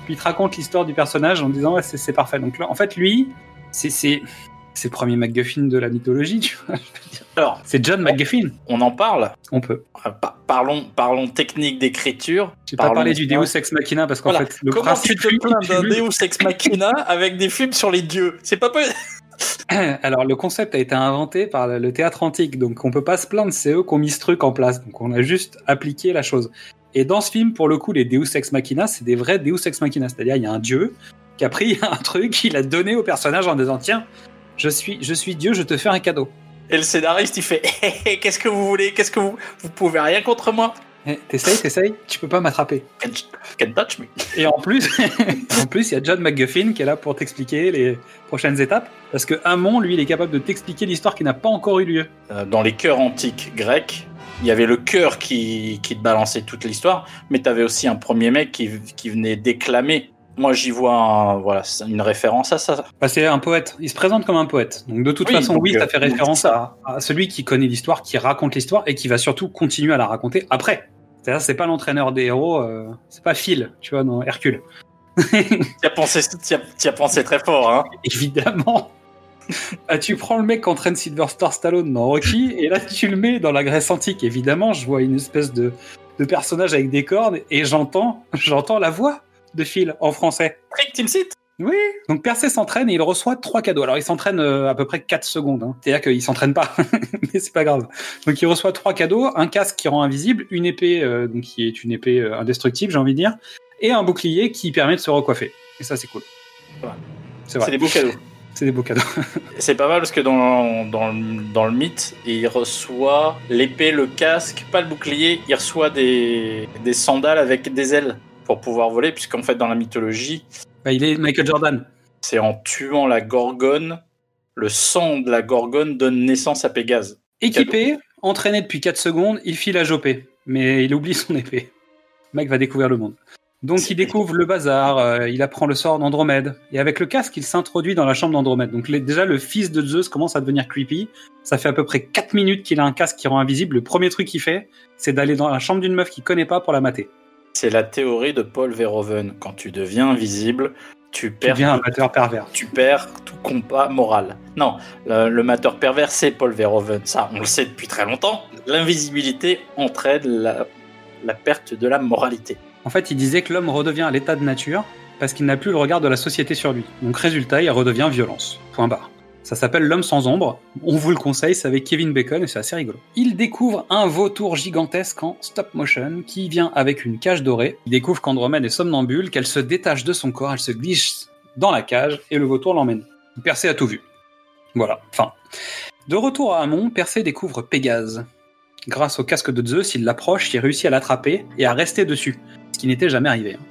puis il te raconte l'histoire du personnage en disant ouais c'est, parfait. Donc là, en fait lui, c'est le premier MacGuffin de la mythologie, tu vois. Alors, C'est John MacGuffin. on en parle. On peut. Euh, pa- Parlons, parlons technique d'écriture. J'ai pas parlé du Deus Ex Machina parce qu'en Voilà. fait le Comment principe tu te plains d'un Deus Ex Machina avec des films sur les dieux? C'est pas possible. Alors, le concept a été inventé par le théâtre antique, donc on peut pas se plaindre, c'est eux qui ont mis ce truc en place, donc on a juste appliqué la chose. Et dans ce film, pour le coup, les Deus Ex Machina, c'est des vrais Deus Ex Machina, c'est-à-dire il y a un dieu qui a pris un truc, il a donné au personnage en disant tiens, je suis, je suis Dieu, je te fais un cadeau. Et le scénariste, il fait Qu'est-ce que vous voulez Qu'est-ce que vous. Vous pouvez rien contre moi Eh, T'essayes, t'essayes, tu peux pas m'attraper. Can't, can't touch me. Et en plus, en plus, il y a John McGuffin qui est là pour t'expliquer les prochaines étapes, parce que Amon, lui, il est capable de t'expliquer l'histoire qui n'a pas encore eu lieu. Euh, Dans les chœurs antiques grecs, il y avait le chœur qui, qui te balançait toute l'histoire, mais tu avais aussi un premier mec qui, qui venait déclamer. Moi, j'y vois un- voilà, une référence à ça. Bah, c'est un poète. Il se présente comme un poète. Donc de toute Oui, façon, oui, euh, ça fait donc, référence à, à celui qui connaît l'histoire, qui raconte l'histoire et qui va surtout continuer à la raconter après. C'est-à-dire, c'est pas l'entraîneur des héros, euh, c'est pas Phil, tu vois, dans Hercule. Tu as pensé très fort, hein Évidemment. Ah, tu prends le mec qui entraîne Sylvester Stallone dans Rocky et là tu le mets dans la Grèce antique. Évidemment, je vois une espèce de, de personnage avec des cornes et j'entends, j'entends la voix de Phil en français. Seat Oui. Donc Persée s'entraîne et il reçoit trois cadeaux. Alors il s'entraîne euh, à peu près 4 secondes. Hein. C'est-à-dire qu'il s'entraîne pas, mais c'est pas grave. Donc il reçoit trois cadeaux un casque qui rend invisible, une épée euh, donc qui est une épée euh, indestructible, j'ai envie de dire, et un bouclier qui permet de se recoiffer. Et ça c'est cool. Voilà. C'est C'est vrai. des beaux cadeaux. C'est des beaux cadeaux. C'est pas mal parce que dans, dans, le, dans le mythe, il reçoit l'épée, le casque, pas le bouclier, il reçoit des, des sandales avec des ailes pour pouvoir voler, puisqu'en fait, dans la mythologie, Bah, il est Michael Jordan. c'est en tuant la gorgone, le sang de la gorgone donne naissance à Pégase. Équipé, entraîné depuis 4 secondes, il file à Jopé. Mais il oublie son épée. Mec va découvrir le monde. Donc il découvre le bazar, euh, il apprend le sort d'Andromède. Et avec le casque, il s'introduit dans la chambre d'Andromède. Donc les- déjà, le fils de Zeus commence à devenir creepy. Ça fait à peu près 4 minutes qu'il a un casque qui rend invisible. Le premier truc qu'il fait, c'est d'aller dans la chambre d'une meuf qu'il connaît pas pour la mater. C'est la théorie de Paul Verhoeven. Quand tu deviens invisible, tu perds, un amateur pervers. tu perds tout combat moral. Non, le, le mateur pervers, c'est Paul Verhoeven. Ça, on le sait depuis très longtemps. L'invisibilité entraîne la, la perte de la moralité. En fait, il disait que l'homme redevient à l'état de nature parce qu'il n'a plus le regard de la société sur lui. Donc résultat, il redevient violence. Point barre. Ça s'appelle L'homme sans ombre. On vous le conseille, c'est avec Kevin Bacon et c'est assez rigolo. Il découvre un vautour gigantesque en stop motion qui vient avec une cage dorée. Il découvre qu'Andromède est somnambule, qu'elle se détache de son corps, elle se glisse dans la cage et le vautour l'emmène. Persée a tout vu. Voilà, fin. De retour à Amon, Persée découvre Pégase. grâce au casque de Zeus, il l'approche, il réussit à l'attraper et à rester dessus, ce qui n'était jamais arrivé. hein.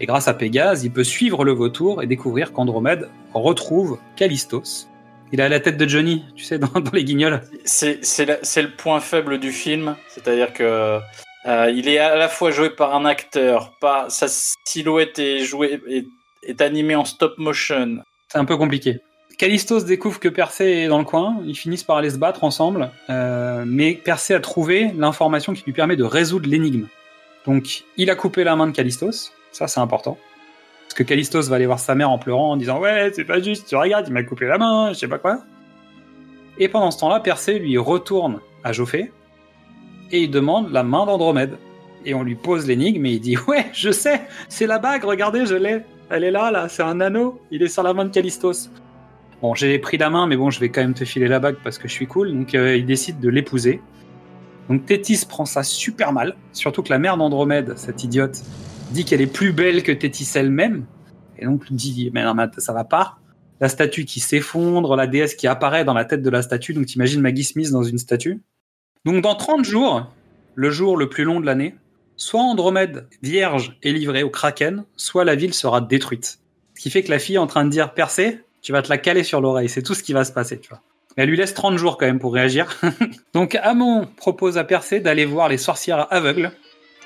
Et grâce à Pégase, il peut suivre le vautour et découvrir qu'Andromède retrouve Callistos. Il a la tête de Johnny, tu sais, dans, dans les guignols. C'est le point faible du film, c'est-à-dire que euh, il est à la fois joué par un acteur, pas sa silhouette est jouée est, est animée en stop motion. C'est un peu compliqué. Callistos découvre que Persée est dans le coin, ils finissent par aller se battre ensemble, euh, mais Persée a trouvé l'information qui lui permet de résoudre l'énigme. Donc il a coupé la main de Callistos, ça c'est important. Parce que Callistos va aller voir sa mère en pleurant en disant Ouais, c'est pas juste, tu regardes, il m'a coupé la main, je sais pas quoi. Et pendant ce temps-là, Persée lui retourne à Jophée et il demande la main d'Andromède. Et on lui pose l'énigme et il dit Ouais, je sais, c'est la bague, regardez, je l'ai. Elle est là, là, c'est un anneau, il est sur la main de Callistos. Bon, j'ai pris la main, mais bon, je vais quand même te filer la bague parce que je suis cool. Donc, euh, il décide de l'épouser. Donc, Tétis prend ça super mal. Surtout que la mère d'Andromède, cette idiote, dit qu'elle est plus belle que Tétis elle-même. Et donc, dit, mais non, mais ça va pas. La statue qui s'effondre, la déesse qui apparaît dans la tête de la statue. Donc, t'imagines Maggie Smith dans une statue. Donc, dans 30 jours, le jour le plus long de l'année, soit Andromède vierge est livrée au Kraken, soit la ville sera détruite. Ce qui fait que la fille est en train de dire Persée, tu vas te la caler sur l'oreille, c'est tout ce qui va se passer, tu vois. Elle lui laisse 30 jours quand même pour réagir. Donc Amon propose à Persée d'aller voir les sorcières aveugles.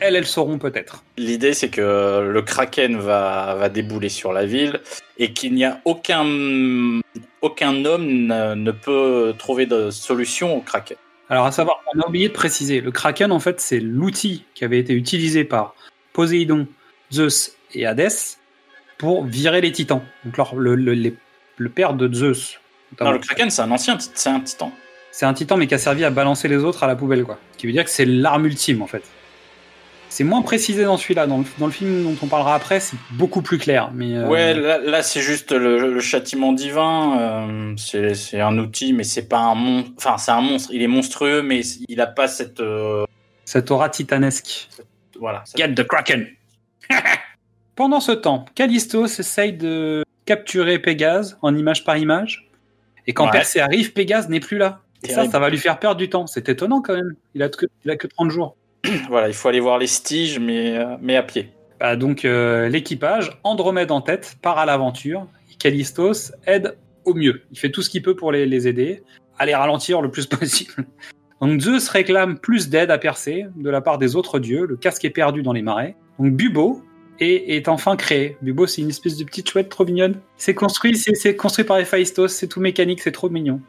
Elles, elles sauront peut-être. L'idée c'est que le Kraken va, va débouler sur la ville et qu'il n'y a aucun aucun homme ne, ne peut trouver de solution au Kraken. Alors à savoir, on a oublié de préciser, le Kraken en fait c'est l'outil qui avait été utilisé par Poséidon, Zeus et Hadès pour virer les titans. Donc alors, le, le, les- le père de Zeus, Non, le Kraken c'est un ancien c'est un titan. c'est un titan mais qui a servi à balancer les autres à la poubelle quoi. Ce qui veut dire que c'est l'arme ultime en fait. C'est moins précisé dans celui-là. Dans le, dans le film dont on parlera après, c'est beaucoup plus clair. Mais euh, Ouais, là, là, c'est juste le, le châtiment divin. euh, c'est un outil, mais c'est pas un monstre. Enfin, c'est un monstre. Il est monstrueux, mais il a pas cette euh, cette aura titanesque. voilà. cette- Get the Kraken. Pendant ce temps, Callistos essaye de capturer Pégase en image par image. Et quand Ouais. Persée arrive, Pégase n'est plus là. Et ça, Terrible. ça va lui faire perdre du temps. C'est étonnant quand même. Il a que, il a que 30 jours. Voilà, il faut aller voir les Styges, mais euh, mais à pied. Bah, donc euh, l'équipage, Andromède en tête, part à l'aventure. Callistos aide au mieux. Il fait tout ce qu'il peut pour les, les aider, à les ralentir le plus possible. Donc Zeus réclame plus d'aide à Persée de la part des autres dieux. Le casque est perdu dans les marais. Donc Bubo est, est enfin créé. Bubo, c'est une espèce de petite chouette trop mignonne. C'est construit, c'est construit par Héphaïstos. C'est tout mécanique, c'est trop mignon.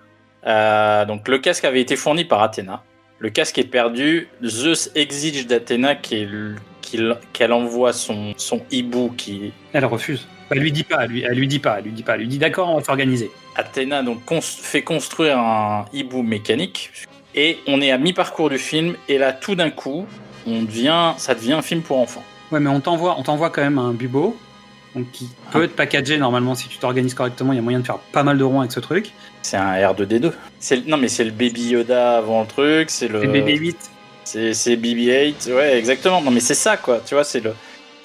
Euh, donc le casque avait été fourni par Athéna. Le casque est perdu. Zeus exige d'Athéna qu'elle envoie son son hibou qui Elle refuse. Elle lui dit pas, elle lui, elle lui dit pas, elle lui dit pas. Elle lui dit d'accord, on va s'organiser. Athéna donc cons- fait construire un hibou mécanique et on est à mi-parcours du film et là tout d'un coup on devient ça devient un film pour enfants. Ouais, mais on t'envoie, on t'envoie quand même un bubo, donc qui peut être packagé normalement si tu t'organises correctement. Il y a moyen de faire pas mal de ronds avec ce truc. C'est un R2D2. C'est le- non mais c'est le Baby Yoda avant le truc, c'est le C'est BB-8. c'est c'est BB-8. Ouais, exactement. Non mais c'est ça quoi, tu vois, c'est le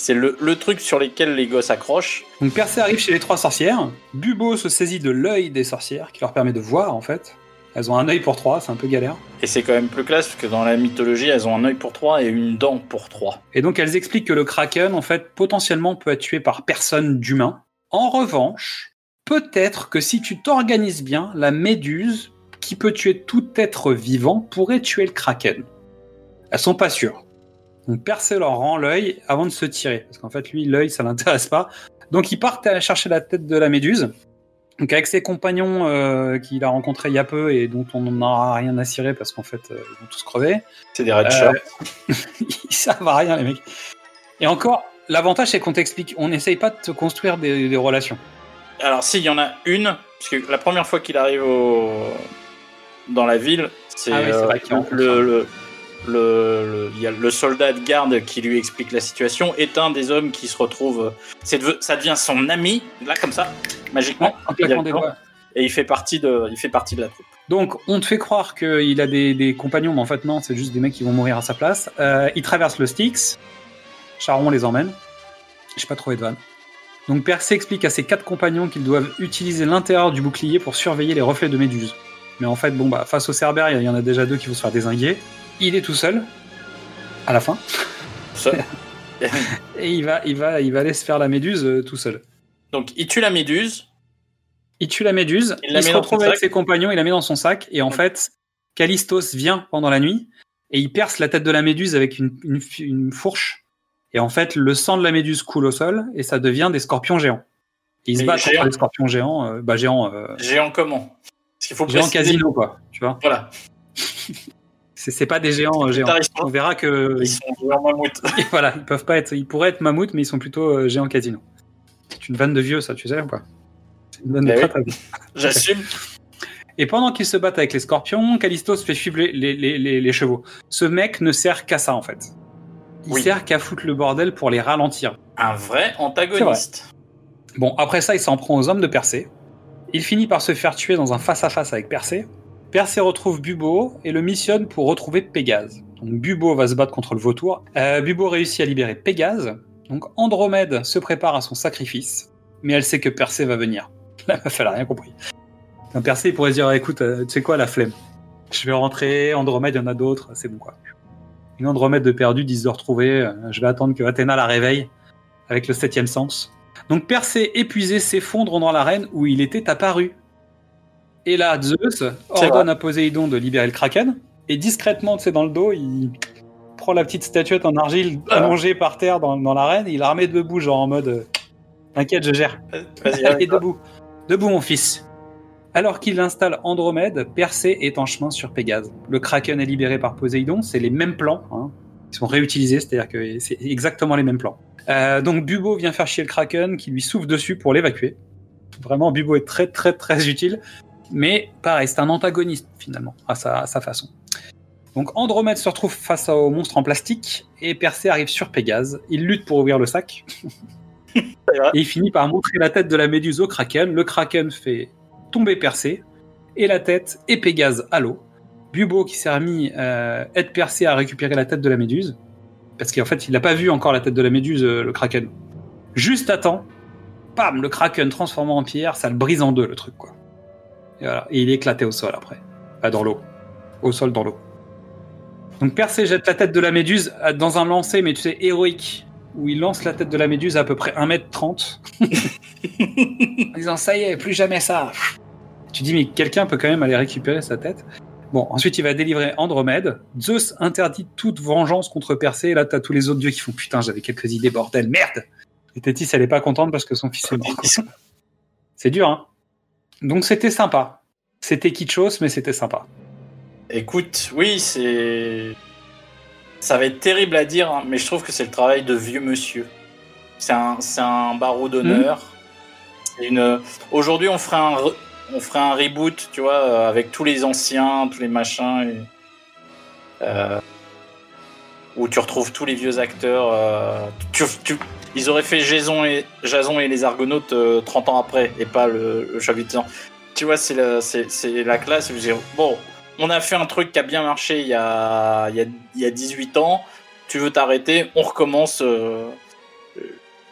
c'est le, le truc sur lequel les gosses accrochent. Donc Persée arrive chez les trois sorcières. Bubo se saisit de l'œil des sorcières, qui leur permet de voir en fait. Elles ont un œil pour trois, c'est un peu galère. Et c'est quand même plus classe parce que dans la mythologie, elles ont un œil pour trois et une dent pour trois. Et donc elles expliquent que le kraken en fait potentiellement peut être tué par personne d'humain. En revanche, peut-être que si tu t'organises bien, la méduse qui peut tuer tout être vivant pourrait tuer le kraken. Elles sont pas sûres. Donc Persée leur rend l'œil avant de se tirer, parce qu'en fait lui l'œil ça l'intéresse pas. Donc ils partent à chercher la tête de la méduse. Donc avec ses compagnons euh, qu'il a rencontrés il y a peu et dont on n'en aura rien à cirer parce qu'en fait euh, ils vont tous crever. C'est des red Euh, shirts. ils servent à rien, les mecs. Et encore, l'avantage, c'est qu'on t'explique, on n'essaye pas de te construire des, des relations. Alors, s'il y en a une, parce que la première fois qu'il arrive au... dans la ville, c'est Ah oui, c'est euh, vrai qu'il rencontre le, le, le, le- il y a le soldat de garde qui lui explique la situation, est un des hommes qui se retrouve. de- ça devient son ami, là, comme ça, magiquement, et il fait, partie de, il fait partie de la troupe. Donc, on te fait croire qu'il a des, des compagnons, mais en fait, non, c'est juste des mecs qui vont mourir à sa place. Euh, il traverse le Styx. Charon les emmène. J'ai pas trouvé de vanne. Donc, Persée explique à ses quatre compagnons qu'ils doivent utiliser l'intérieur du bouclier pour surveiller les reflets de Méduse. Mais en fait, bon, bah, face au Cerbère, il y en a déjà deux qui vont se faire désinguer. Il est tout seul à la fin Ça. et il va, il va, il va aller se faire la méduse euh, tout seul. Donc, il tue la méduse. Il tue la méduse, Il la se met retrouve avec sac. ses compagnons, il la met dans son sac, et en Ouais. fait, Callistos vient pendant la nuit, et il perce la tête de la méduse avec une, une, une fourche, et en fait, le sang de la méduse coule au sol, et ça devient des scorpions géants. Et ils se battent géants. contre les scorpions géants, euh, bah géants, euh, Géant comment? Parce qu'il faut géants casino, quoi, tu vois. Voilà. C'est pas des géants euh, géants. On verra que, Ils sont géants mammouths. voilà, ils peuvent pas être, ils pourraient être mammouths, mais ils sont plutôt euh, géants casino. C'est une vanne de vieux, ça, tu sais ou pas? C'est une vanne de très oui. très. J'assume. Et pendant qu'ils se battent avec les scorpions, fait les, les, les, les- les chevaux. Ce mec ne sert qu'à ça, en fait. Il Oui. sert qu'à foutre le bordel pour les ralentir. Un vrai antagoniste. Bon, après ça, il s'en prend aux hommes de Persée. Il finit par se faire tuer dans un face-à-face avec Persée. Persée retrouve Bubo et le missionne pour retrouver Pégase. Donc Bubo va se battre contre le vautour. Euh, Bubo réussit à libérer Pégase. Donc Andromède se prépare à son sacrifice. Mais elle sait que Persée va venir. La meuf, elle a rien compris. Donc, Persée il pourrait dire, écoute, euh, tu sais quoi, la flemme. Je vais rentrer, Andromède, il y en a d'autres, c'est bon quoi. Une Andromède de perdu, 10 de retrouver. euh, Je vais attendre que Athéna la réveille avec le septième sens. Donc Persée, épuisé, s'effondre dans l'arène où il était apparu. Et là, Zeus ordonne à Poséidon de libérer le Kraken. Et discrètement, tu sais, dans le dos, il prend la petite statuette en argile Ah. allongée par terre dans, dans l'arène. Il la remet debout, genre en mode euh, T'inquiète, je gère. Vas-y, Allez, arrête. debout. Debout, mon fils. Alors qu'il installe Andromède, Persée est en chemin sur Pégase. Le Kraken est libéré par Poséidon. C'est les mêmes plans. Hein. Ils sont réutilisés, c'est-à-dire que c'est exactement les mêmes plans. Euh, donc Bubo vient faire chier le Kraken qui lui souffle dessus pour l'évacuer. Vraiment, Bubo est très très très utile. Mais pareil, c'est un antagoniste finalement, à sa, à sa façon. Donc Andromède se retrouve face au monstre en plastique et Persée arrive sur Pégase. Il lutte pour ouvrir le sac. et il finit par montrer la tête de la méduse au Kraken. Le Kraken fait tomber Persée et la tête et Pégase à l'eau. Bubo qui s'est remis euh, aide Persée à récupérer la tête de la méduse parce qu'en fait il n'a pas vu encore la tête de la méduse euh, le Kraken. Juste à temps, pam, le Kraken transformé en pierre, ça le brise en deux le truc quoi. Et, voilà. Et il est éclaté au sol après, Pas dans l'eau, au sol dans l'eau. Donc Persée jette la tête de la méduse euh, dans un lancer, mais tu sais héroïque, où il lance la tête de la méduse à, à peu près 1m30 en disant ça y est, plus jamais ça. Tu dis mais quelqu'un peut quand même aller récupérer sa tête. Bon, ensuite il va délivrer Andromède. Zeus interdit toute vengeance contre Persée. Et là, t'as tous les autres dieux qui font putain, j'avais quelques idées, bordel, merde. Et Tétis, elle est pas contente parce que son fils est mort. C'est dur, hein. Donc c'était sympa. C'était kitschos, mais c'était sympa. Écoute, oui, c'est. Ça va être terrible à dire, hein, mais je trouve que c'est le travail de vieux monsieur. C'est un, un barreau d'honneur. Aujourd'hui, on ferait un, on un reboot, tu vois, euh, avec tous les anciens, tous les machins. et- euh, Où tu retrouves tous les vieux acteurs. euh, tu- tu- Ils auraient fait Jason et, les Argonautes euh, 30 ans après, et pas le, le Chavitan. Tu vois, c'est la, c'est, la classe. Bon, on a fait un truc qui a bien marché il y a, il y a, il y a 18 ans, tu veux t'arrêter, on recommence. euh,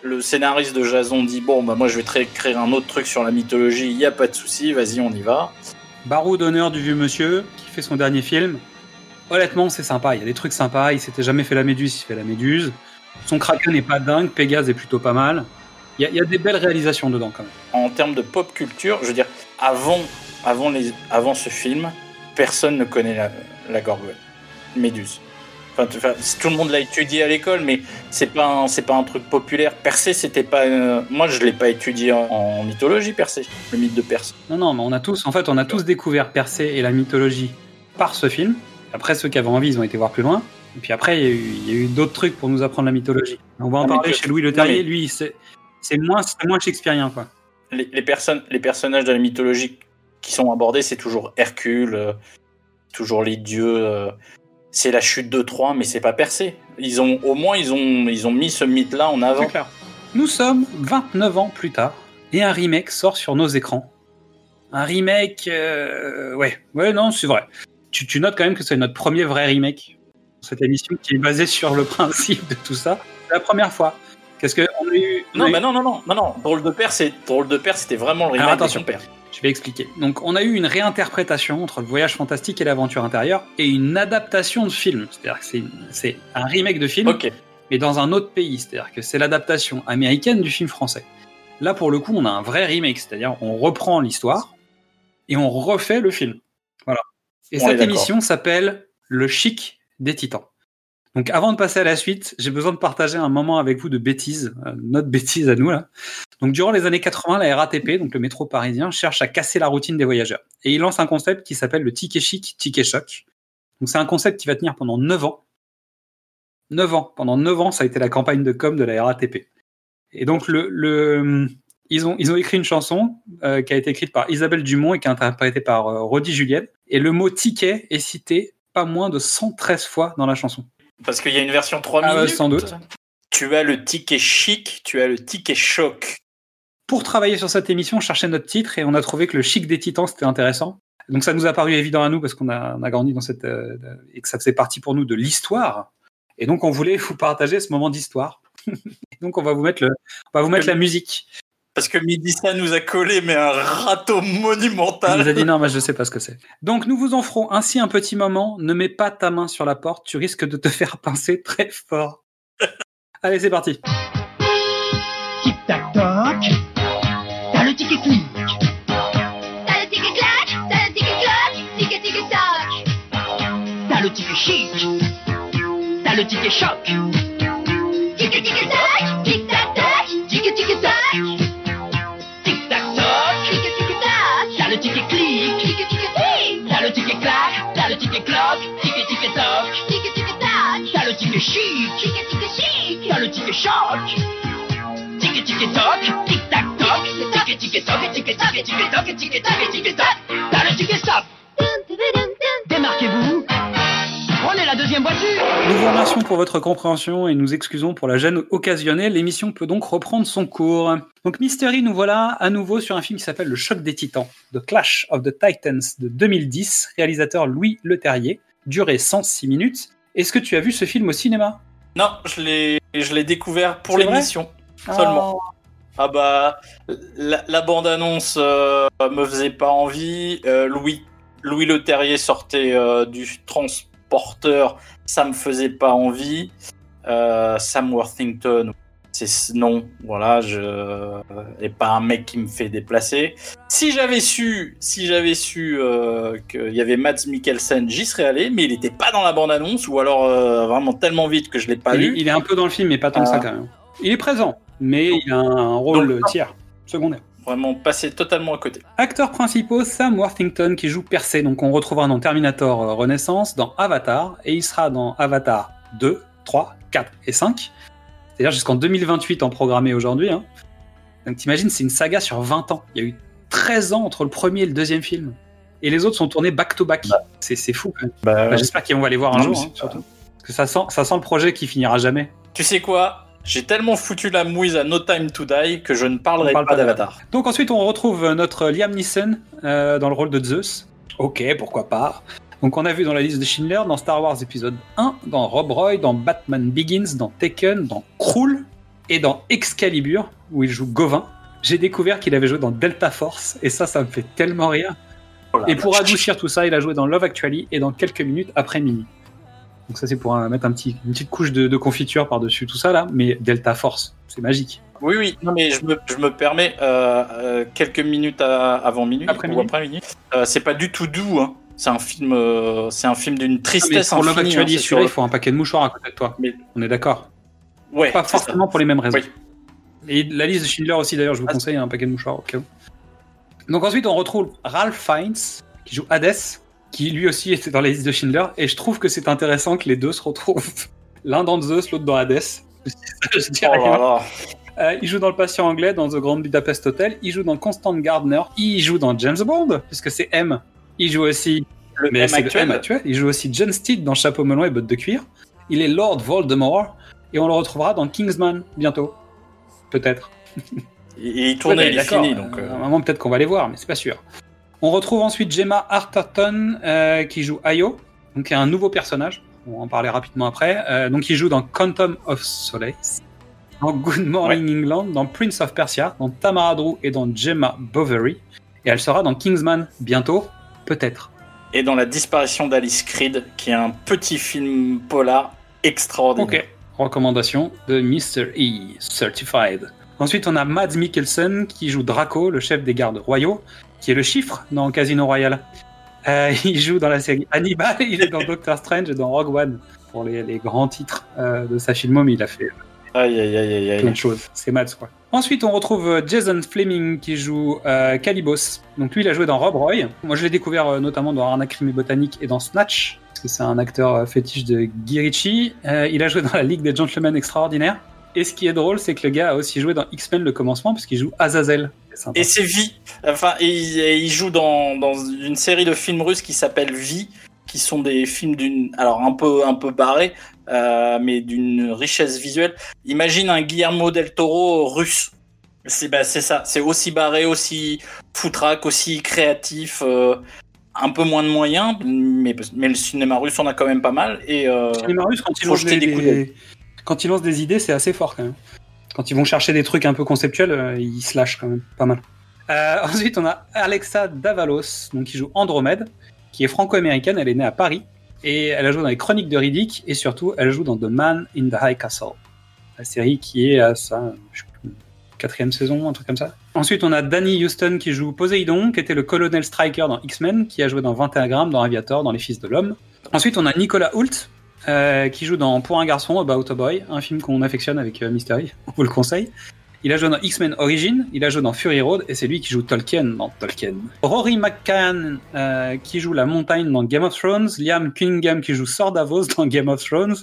le scénariste de Jason dit Bon, bah moi je vais écrire un autre truc sur la mythologie, il n'y a pas de souci, vas-y, on y va. Barreau d'honneur du vieux monsieur qui fait son dernier film. Honnêtement, c'est sympa. Il y a des trucs sympas. Il s'était jamais fait la méduse, il fait la méduse. Son kraken n'est pas dingue. Pégase est plutôt pas mal. Il y, a, il y a des belles réalisations dedans quand même. En termes de pop culture, je veux dire, avant, avant, les, avant ce film, personne ne connaît la, la Gorgone, Méduse. Enfin, tout le monde l'a étudié à l'école, mais c'est pas un, c'est pas un truc populaire. Persée, c'était pas. euh, moi, je l'ai pas étudié en, en mythologie, Persée, le mythe de Persée. Non, non, mais on a tous, en fait, on a tous découvert Persée et la mythologie par ce film. Après, ceux qui avaient envie, ils ont été voir plus loin. Et puis après, il y a eu, d'autres trucs pour nous apprendre la mythologie. On va en parler chez Louis Le Terrier. mais- Lui, c'est moins, moins shakespearien, quoi. les, les personnes, les personnages de la mythologie qui sont abordés, c'est toujours Hercule, euh, toujours les dieux. euh, c'est la chute de Troie, mais c'est pas Persée. Ils ont, au moins, ils ont, ils ont mis ce mythe-là en avant. Clair. Nous sommes 29 ans plus tard et un remake sort sur nos écrans. Un remake, euh, ouais, ouais, non, c'est vrai. Tu, tu notes quand même que c'est notre premier vrai remake. Cette émission qui est basée sur le principe de tout ça. C'est la première fois. Parce qu'on a eu Non, Oui. bah non, non, non, non, non. Drôle de père, c'est drôle de père, c'était vraiment le remake Alors, de attention. son père. Je vais expliquer. Donc, on a eu une réinterprétation entre le voyage fantastique et l'aventure intérieure et une adaptation de film. C'est-à-dire que c'est un remake de film, mais dans un autre pays. C'est-à-dire que c'est l'adaptation américaine du film français. Là, pour le coup, on a un vrai remake. C'est-à-dire, on reprend l'histoire et on refait le film. Voilà. Et On cette émission s'appelle Le Chic des Titans. Donc, avant de passer à la suite, j'ai besoin de partager un moment avec vous de bêtises, euh, notre bêtise à nous là. Donc, durant les années 80, la RATP, donc le métro parisien, cherche à casser la routine des voyageurs. Et il lance un concept qui s'appelle le ticket chic, ticket choc. Donc, c'est un concept qui va tenir pendant 9 ans. 9 ans. Pendant 9 ans, ça a été la campagne de com de la RATP. Et donc, ils, ont, écrit une chanson euh, qui a été écrite par Isabelle Dumont et qui est interprétée par euh, Rodi Julienne. Et le mot ticket est cité pas moins de 113 fois dans la chanson. Parce qu'il y a une version 3 Ah minutes. sans doute. Tu as le ticket chic, tu as le ticket choc. pour travailler sur cette émission, on cherchait notre titre et on a trouvé que le chic des titans c'était intéressant. Donc ça nous a paru évident à nous parce qu'on a, a grandi dans cette euh, et que ça faisait partie pour nous de l'histoire. Et donc on voulait vous partager ce moment d'histoire. donc on va vous mettre le, on va vous mettre la musique. Parce que Midissa nous a collé, mais un râteau On nous a monumental. dit non, moi je sais pas ce que c'est. Donc nous vous en ferons ainsi un petit moment. Ne mets pas ta main sur la porte, tu risques de te faire pincer très fort. Allez, c'est parti. Tic tac toc. T'as le ticket clic. T'as le ticket clac, t'as le ticket cloc, ticket ticket toc. T'as le ticket chic. T'as le ticket choc. Ticket ticket toc, le ticket clic. ticket ticket tic. T'as le ticket clac. T'as le ticket cloc. Ticket ticket toc. Ticket ticket toc, T'as le ticket chic. ticket ticket chic. T'as le ticket choc. Ticket ticket toc. Tic tac toc. Ticket ticket toc. Ticket ticket ticket toc. Ticket ticket ticket toc. T'as le ticket stop. Démarquez-vous. Prenez la deuxième voiture. Nous vous remercions pour votre compréhension et nous excusons pour la gêne occasionnelle. L'émission peut donc reprendre son cours. Donc Mystery, nous voilà à nouveau sur un film qui s'appelle Le Choc des Titans, The Clash of the Titans de 2010, réalisateur Louis Leterrier, durée 106 minutes. Est-ce que tu as vu ce film au cinéma? Non, je l'ai, je l'ai découvert pour l'émission. Seulement. Ah bah, la, la bande-annonce euh, me faisait pas envie. Euh, Louis, Louis Le Terrier sortait euh, du transporteur, ça me faisait pas envie. Euh, Sam Worthington, c'est non, voilà, je et pas un mec qui me fait déplacer. Si j'avais su, si j'avais su euh, qu'il y avait Mads Mikkelsen, j'y serais allé, mais il était pas dans la bande-annonce ou alors euh, vraiment tellement vite que je l'ai pas il, vu. il est un peu dans le film, mais pas tant que ça Ah. quand même. Il est présent, mais il a un rôle Donc- tiers, secondaire. Vraiment passé totalement à côté. Acteurs principaux, Sam Worthington qui joue Percé, donc on retrouvera dans Terminator euh, Renaissance, dans Avatar, et il sera dans Avatar 2, 3, 4 et 5. C'est-à-dire jusqu'en 2028 en programmé aujourd'hui. Hein. Donc t'imagines, c'est une saga sur 20 ans. Il y a eu 13 ans entre le premier et le deuxième film. Et les autres sont tournés back-to-back. C'est c'est fou même. Bah, J'espère qu'ils vont aller voir un Non, jour, hein, surtout. Parce que ça sent, ça sent le projet qui finira jamais. Tu sais quoi? J'ai tellement foutu la mouise à No Time to Die que je ne parlerai parle pas pas d'Avatar. Donc ensuite, on retrouve notre Liam Neeson euh, dans le rôle de Zeus. Ok, pourquoi pas. Donc on a vu dans la liste de Schindler, dans Star Wars épisode 1, dans Rob Roy, dans Batman Begins, dans Taken, dans Krull et dans Excalibur, où il joue Gauvin. J'ai découvert qu'il avait joué dans Delta Force, et ça, ça me fait tellement rire. Oh Et pour adoucir tout ça, il a joué dans Love Actually et dans quelques minutes après minuit. Donc ça, c'est pour euh, mettre un petit, une petite couche de, de confiture par-dessus tout ça, là. Mais Delta Force, c'est magique. Oui, oui, non, mais je me, je me permets, euh, euh, quelques minutes à- avant minuit, Après ou minuit. après minuit, euh, c'est pas du tout doux, hein. C'est un film, c'est un film d'une Ah, mais tristesse pour Love infinie. Hein, il sur- faut un paquet de mouchoirs à côté de toi. Mais- On est d'accord. Ouais, Pas ça. forcément pour les mêmes raisons. Oui. Et la liste de Schindler aussi, d'ailleurs, je vous Ah, conseille un paquet de mouchoirs au cas où. Donc ensuite, on retrouve Ralph Fiennes, qui joue Hades, qui lui aussi était dans la liste de Schindler, et je trouve que c'est intéressant que les deux se retrouvent. L'un dans Zeus, l'autre dans Hades. Je dis Oh rien. là là. Euh, il joue dans Le Patient Anglais, dans The Grand Budapest Hotel. Il joue dans Constant Gardner. Il joue dans James Bond, puisque c'est M. Il joue aussi. Le Mais le actuel. M actuel. Il joue aussi John Steed dans Chapeau melon et bottes de cuir. Il est Lord Voldemort. Et on le retrouvera dans Kingsman bientôt. Peut-être. Il, il tournait, Ouais, il est fini, donc. euh, À un moment, peut-être qu'on va les voir, mais c'est pas sûr. On retrouve ensuite Gemma Arterton euh, qui joue Ayo, donc un nouveau personnage. On va en parler rapidement après. Euh, donc, il joue dans Quantum of Solace. dans Good Morning England, dans Prince of Persia, dans Tamara Drew et dans Gemma Bovary. Et elle sera dans Kingsman bientôt, peut-être. Et dans La disparition d'Alice Creed, qui est un petit film polar extraordinaire. Ok. Recommandation de Mr. E, Certified. Ensuite, on a Mads Mikkelsen qui joue Draco, le chef des gardes royaux, qui est le chiffre dans Casino Royale. Euh, il joue dans la série Hannibal, il est dans Doctor Strange et dans Rogue One pour les, les grands titres euh, de sa filmo, mais il a fait Aïe, aïe, aïe, aïe, plein de choses. C'est Mads, quoi. Ensuite, on retrouve euh, Jason Fleming qui joue Calibos. Donc lui, il a joué dans Rob Roy. Moi, je l'ai découvert notamment dans Arnaque Crime et Botanique et dans Snatch, parce que c'est un acteur fétiche de Guy Ritchie. Il a joué dans la Ligue des Gentlemen Extraordinaires. Et ce qui est drôle, c'est que le gars a aussi joué dans X-Men le commencement, parce qu'il joue Azazel. Et c'est Vie. Enfin, et il, et il joue dans, dans une série de films russes qui s'appelle Vie, qui sont des films d'une, alors un peu un peu barrés, euh, mais d'une richesse visuelle. Imagine un Guillermo del Toro russe. C'est bah, c'est ça. C'est aussi barré, aussi foutraque, aussi créatif. euh, un peu moins de moyens, mais, mais le cinéma russe on a quand même pas mal. Et euh, Le cinéma russe, quand ils, jeter des, des coups d'œil. des- quand ils lancent des idées, c'est assez fort quand même. Quand ils vont chercher des trucs un peu conceptuels, euh, ils se lâchent quand même pas mal. Euh, ensuite, on a Alexa Davalos, donc qui joue Andromède, qui est franco-américaine. Elle est née à Paris et elle a joué dans les Chroniques de Riddick et surtout, elle joue dans The Man in the High Castle, la série qui est à sa quatrième saison, un truc comme ça. Ensuite, on a Danny Houston qui joue Poséidon, qui était le colonel Striker dans X-Men, qui a joué dans 21 grammes, dans Aviator, dans Les Fils de l'Homme. Ensuite, on a Nicolas Hoult, euh, qui joue dans Pour un garçon, About a Boy, un film qu'on affectionne avec euh, Mystery, on vous le conseille. Il a joué dans X-Men Origin, il a joué dans Fury Road, et c'est lui qui joue Tolkien dans Tolkien. Rory McCann, euh, qui joue la montagne dans Game of Thrones, Liam Cunningham, qui joue Sordavos dans Game of Thrones,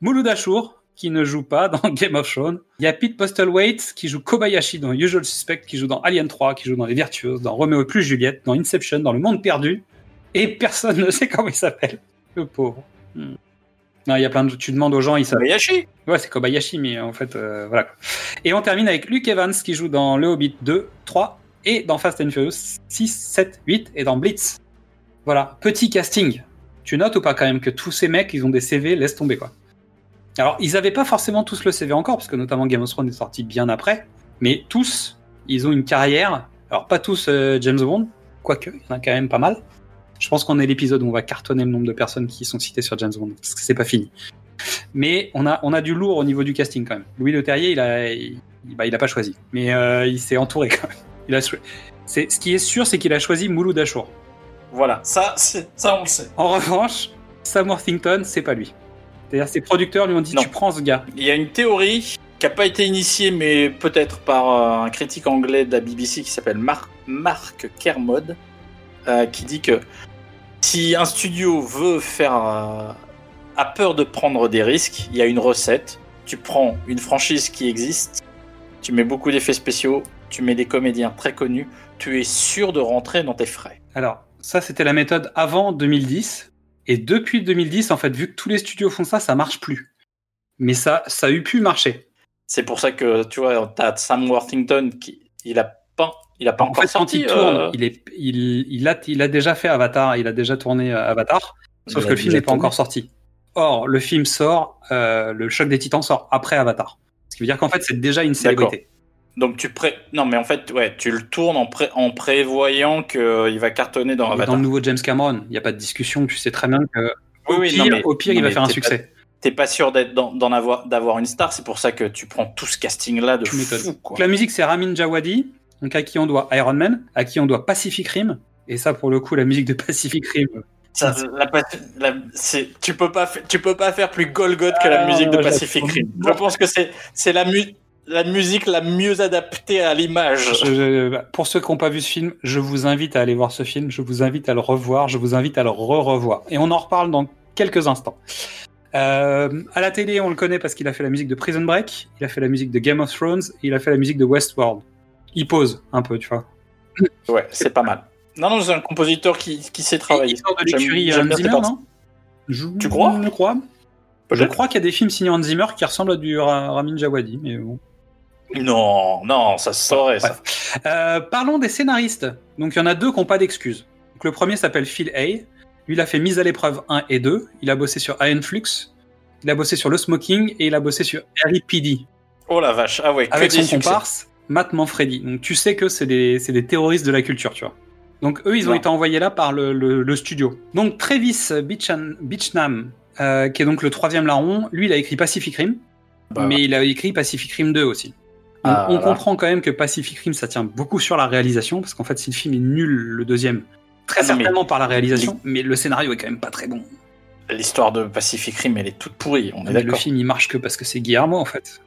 Mouloud Achour, qui ne joue pas dans Game of Thrones. Il y a Pete Postlewaite, qui joue Kobayashi dans Usual Suspect, qui joue dans Alien 3, qui joue dans Les Virtuoses, dans Roméo plus Juliette, dans Inception, dans Le Monde Perdu, et personne ne sait comment il s'appelle. Le pauvre. Hmm. Non, il y a plein de. Tu demandes aux gens, ils savent. Kobayashi. Ouais, c'est Kobayashi, mais en fait, euh, voilà. Et on termine avec Luke Evans qui joue dans Le Hobbit 2, 3 et dans Fast and Furious 6, 7, 8 et dans Blitz. Voilà, petit casting. Tu notes ou pas quand même que tous ces mecs, ils ont des CV, laisse tomber quoi. Alors, ils avaient pas forcément tous le CV encore, parce que notamment Game of Thrones est sorti bien après, mais tous, ils ont une carrière. Alors, pas tous euh, James Bond, quoique, il y en a quand même pas mal. Je pense qu'on est l'épisode où on va cartonner le nombre de personnes qui sont citées sur James Bond, parce que c'est pas fini. Mais on a, on a du lourd au niveau du casting quand même. Louis Leterrier, il a, il, bah, il a pas choisi. Mais euh, il s'est entouré quand même. Il a, c'est, ce qui est sûr, c'est qu'il a choisi Mouloud Achour. Voilà, ça, c'est- ça on le sait. En revanche, Sam Worthington, c'est pas lui. C'est-à-dire ses producteurs lui ont dit Non. tu prends ce gars. Il y a une théorie qui n'a pas été initiée, mais peut-être par euh, un critique anglais de la BBC qui s'appelle Mar- Mark Kermode, euh, qui dit que si un studio veut faire. euh, a peur de prendre des risques, il y a une recette. Tu prends une franchise qui existe, tu mets beaucoup d'effets spéciaux, tu mets des comédiens très connus, tu es sûr de rentrer dans tes frais. Alors, ça, c'était la méthode avant 2010. Et depuis 2010, en fait, vu que tous les studios font ça, ça marche plus. Mais ça, ça a eu pu marcher. C'est pour ça que tu vois, t'as Sam Worthington qui il a pas, il a pas En encore fait, sorti. il tourne, euh, il, est, il, il, a, il a déjà fait Avatar, il a déjà tourné euh, Avatar, sauf Il que le film n'est pas encore sorti. Or, le film sort, euh, le choc des titans sort après Avatar. Ce qui veut dire qu'en fait, c'est déjà une célébrité. Donc tu pré... Non mais en fait, ouais, tu le tournes en, pré... en prévoyant qu'il va cartonner dans Avatar. Dans le nouveau James Cameron, il n'y a pas de discussion, tu sais très bien que Oui, au, oui, pire, non, mais- au pire, non, il va faire un succès. T'es pas sûr d'être d'en avoir d'avoir une star, c'est pour ça que tu prends tout ce casting là de Tu fou quoi. La musique, c'est Ramin Djawadi, donc à qui on doit Iron Man, à qui on doit Pacific Rim. Et ça, pour le coup, la musique de Pacific Rim. Ça, la pa- la- c'est- tu peux pas tu peux pas faire plus Golgoth que la Ah, musique de Pacific. Rim. Je pense que c'est c'est la mu- la musique la mieux adaptée à l'image. Bah, pour ceux qui n'ont pas vu ce film, je vous invite à aller voir ce film, je vous invite à le revoir, je vous invite à le re-revoir. Et on en reparle dans quelques instants. Euh, à la télé, on le connaît parce qu'il a fait la musique de Prison Break, il a fait la musique de Game of Thrones, et il a fait la musique de Westworld. Il pose un peu, tu vois. Ouais, c'est pas mal. Non non, c'est un compositeur qui, qui sait travailler. Il sort de J'aime- l'écurie j'aime Hans Zimmer, non Je- Tu crois Je crois. Je crois qu'il y a des films signés Hans Zimmer qui ressemblent à du Ra- Ramin Djawadi, mais bon. Non, non, ça se saurait ça. Euh, parlons des scénaristes. Donc il y en a deux qui n'ont pas d'excuses. Donc, le premier s'appelle Phil Hay. Lui, il a fait Mise à l'épreuve 1 et 2. Il a bossé sur Iron Flux. Il a bossé sur Le Smoking et il a bossé sur R.I.P.D. Oh la vache, ah ouais, que avec son succès. comparse, Matt Manfredi. Donc tu sais que c'est des, des terroristes de la culture, tu vois. Donc eux, ils ont été envoyés là par le, le- le studio. Donc Travis Beechan- Beechnam, euh, qui est donc le troisième larron, lui, il a écrit Pacific Rim, Bah, mais il a écrit Pacific Rim 2 aussi. Donc, Ah, on comprend quand même que Pacific Rim, ça tient beaucoup sur la réalisation, parce qu'en fait, si le film est nul, le deuxième, très Ah mais- certainement par la réalisation, mais le scénario est quand même pas très bon. L'histoire de Pacific Rim, elle est toute pourrie, on est le d'accord. film, il marche que parce que c'est Guillermo, en fait.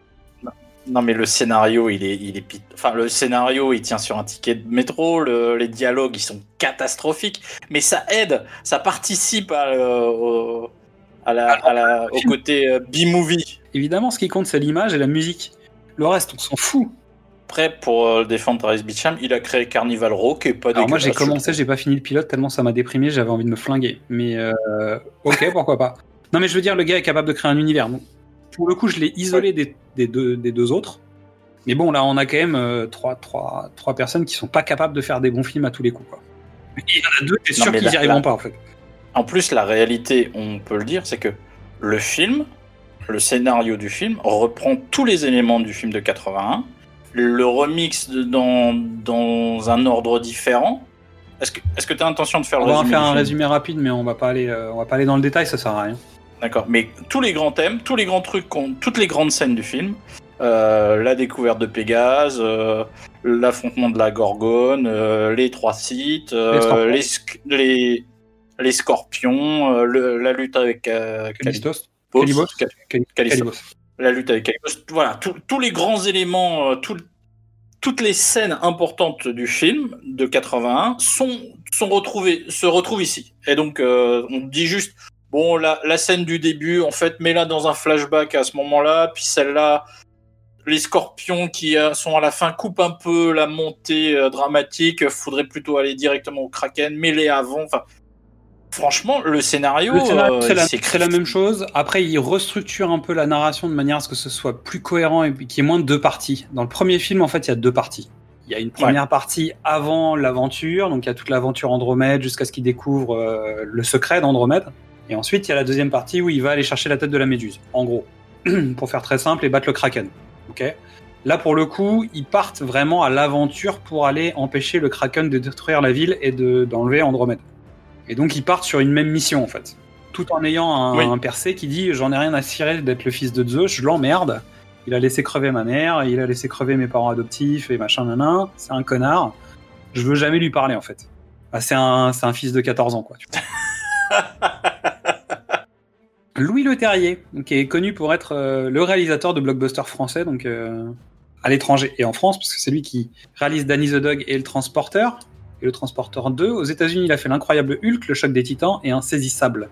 Non, mais le scénario, il est, il est pit- Enfin, le scénario, il tient sur un ticket de métro. le- les dialogues, ils sont catastrophiques. Mais ça aide, ça participe à, euh, au, à la, à la- au côté euh, B-movie. Évidemment, ce qui compte, c'est l'image et la musique. Le reste, on s'en fout. Après, pour euh, défendre Travis Beacham, il a créé Carnival Row, qui est pas Alors moi j'ai commencé, j'ai pas fini le pilote tellement ça m'a déprimé, j'avais envie de me flinguer. Mais euh, ok, pourquoi pas. Non mais je veux dire, le gars est capable de créer un univers. Donc, pour le coup, je l'ai isolé des, des deux, des deux autres. Mais bon, là, on a quand même euh, trois, trois, trois personnes qui sont pas capables de faire des bons films à tous les coups. Quoi. Il y en a deux, t'es sûr qu'ils là- y arriveront là- pas en fait. En plus, la réalité, on peut le dire, c'est que le film, le scénario du film, reprend tous les éléments du film de 81, le remix de- dans, dans un ordre différent. Est-ce que tu as intention de faire On le va en résumé faire un film? résumé rapide, mais on va pas aller, euh, on va pas aller dans le détail, ça sert à rien. D'accord, mais tous les grands thèmes, tous les grands trucs, toutes les grandes scènes du film, euh, la découverte de Pégase, euh, l'affrontement de la Gorgone, euh, les trois sites, Les scorpions. les, les, les scorpions, le- la lutte avec Calibos, Calibos. Calibos. la lutte avec Calibos. Voilà, tous- les grands éléments, tout- toutes les scènes importantes du film de 81 sont, sont retrouvées, se retrouvent ici. Et donc, on dit juste, bon, la, la scène du début, en fait, mets-la dans un flashback à ce moment-là, puis celle-là, les scorpions qui euh, sont à la fin coupent un peu la montée euh, dramatique, faudrait plutôt aller directement au Kraken, mets-les avant. Enfin, franchement, le scénario, euh, c'est la, il s'écrit- c'est la même chose. Après, il restructure un peu la narration de manière à ce que ce soit plus cohérent et qu'il y ait moins de deux parties. Dans le premier film, en fait, il y a deux parties. Il y a une première partie avant l'aventure, donc il y a toute l'aventure Andromède jusqu'à ce qu'il découvre euh, le secret d'Andromède. Et ensuite, il y a la deuxième partie où il va aller chercher la tête de la méduse, en gros, pour faire très simple et battre le kraken. Ok? Là, pour le coup, ils partent vraiment à l'aventure pour aller empêcher le kraken de détruire la ville et de- d'enlever Andromède. Et donc, ils partent sur une même mission, en fait. Tout en ayant un, Oui. un Persée qui dit J'en ai rien à cirer d'être le fils de Zeus, je l'emmerde. Il a laissé crever ma mère, il a laissé crever mes parents adoptifs et machin, nanan. C'est un connard. Je veux jamais lui parler, en fait. Ah, c'est un, fils de 14 ans, quoi. tu vois. Louis Le Terrier, donc, qui est connu pour être euh, le réalisateur de blockbusters français, donc euh, à l'étranger et en France, parce que c'est lui qui réalise Danny the Dog et Le Transporteur, et Le Transporteur 2. Aux États-Unis, il a fait l'incroyable Hulk, Le Choc des Titans et Insaisissable.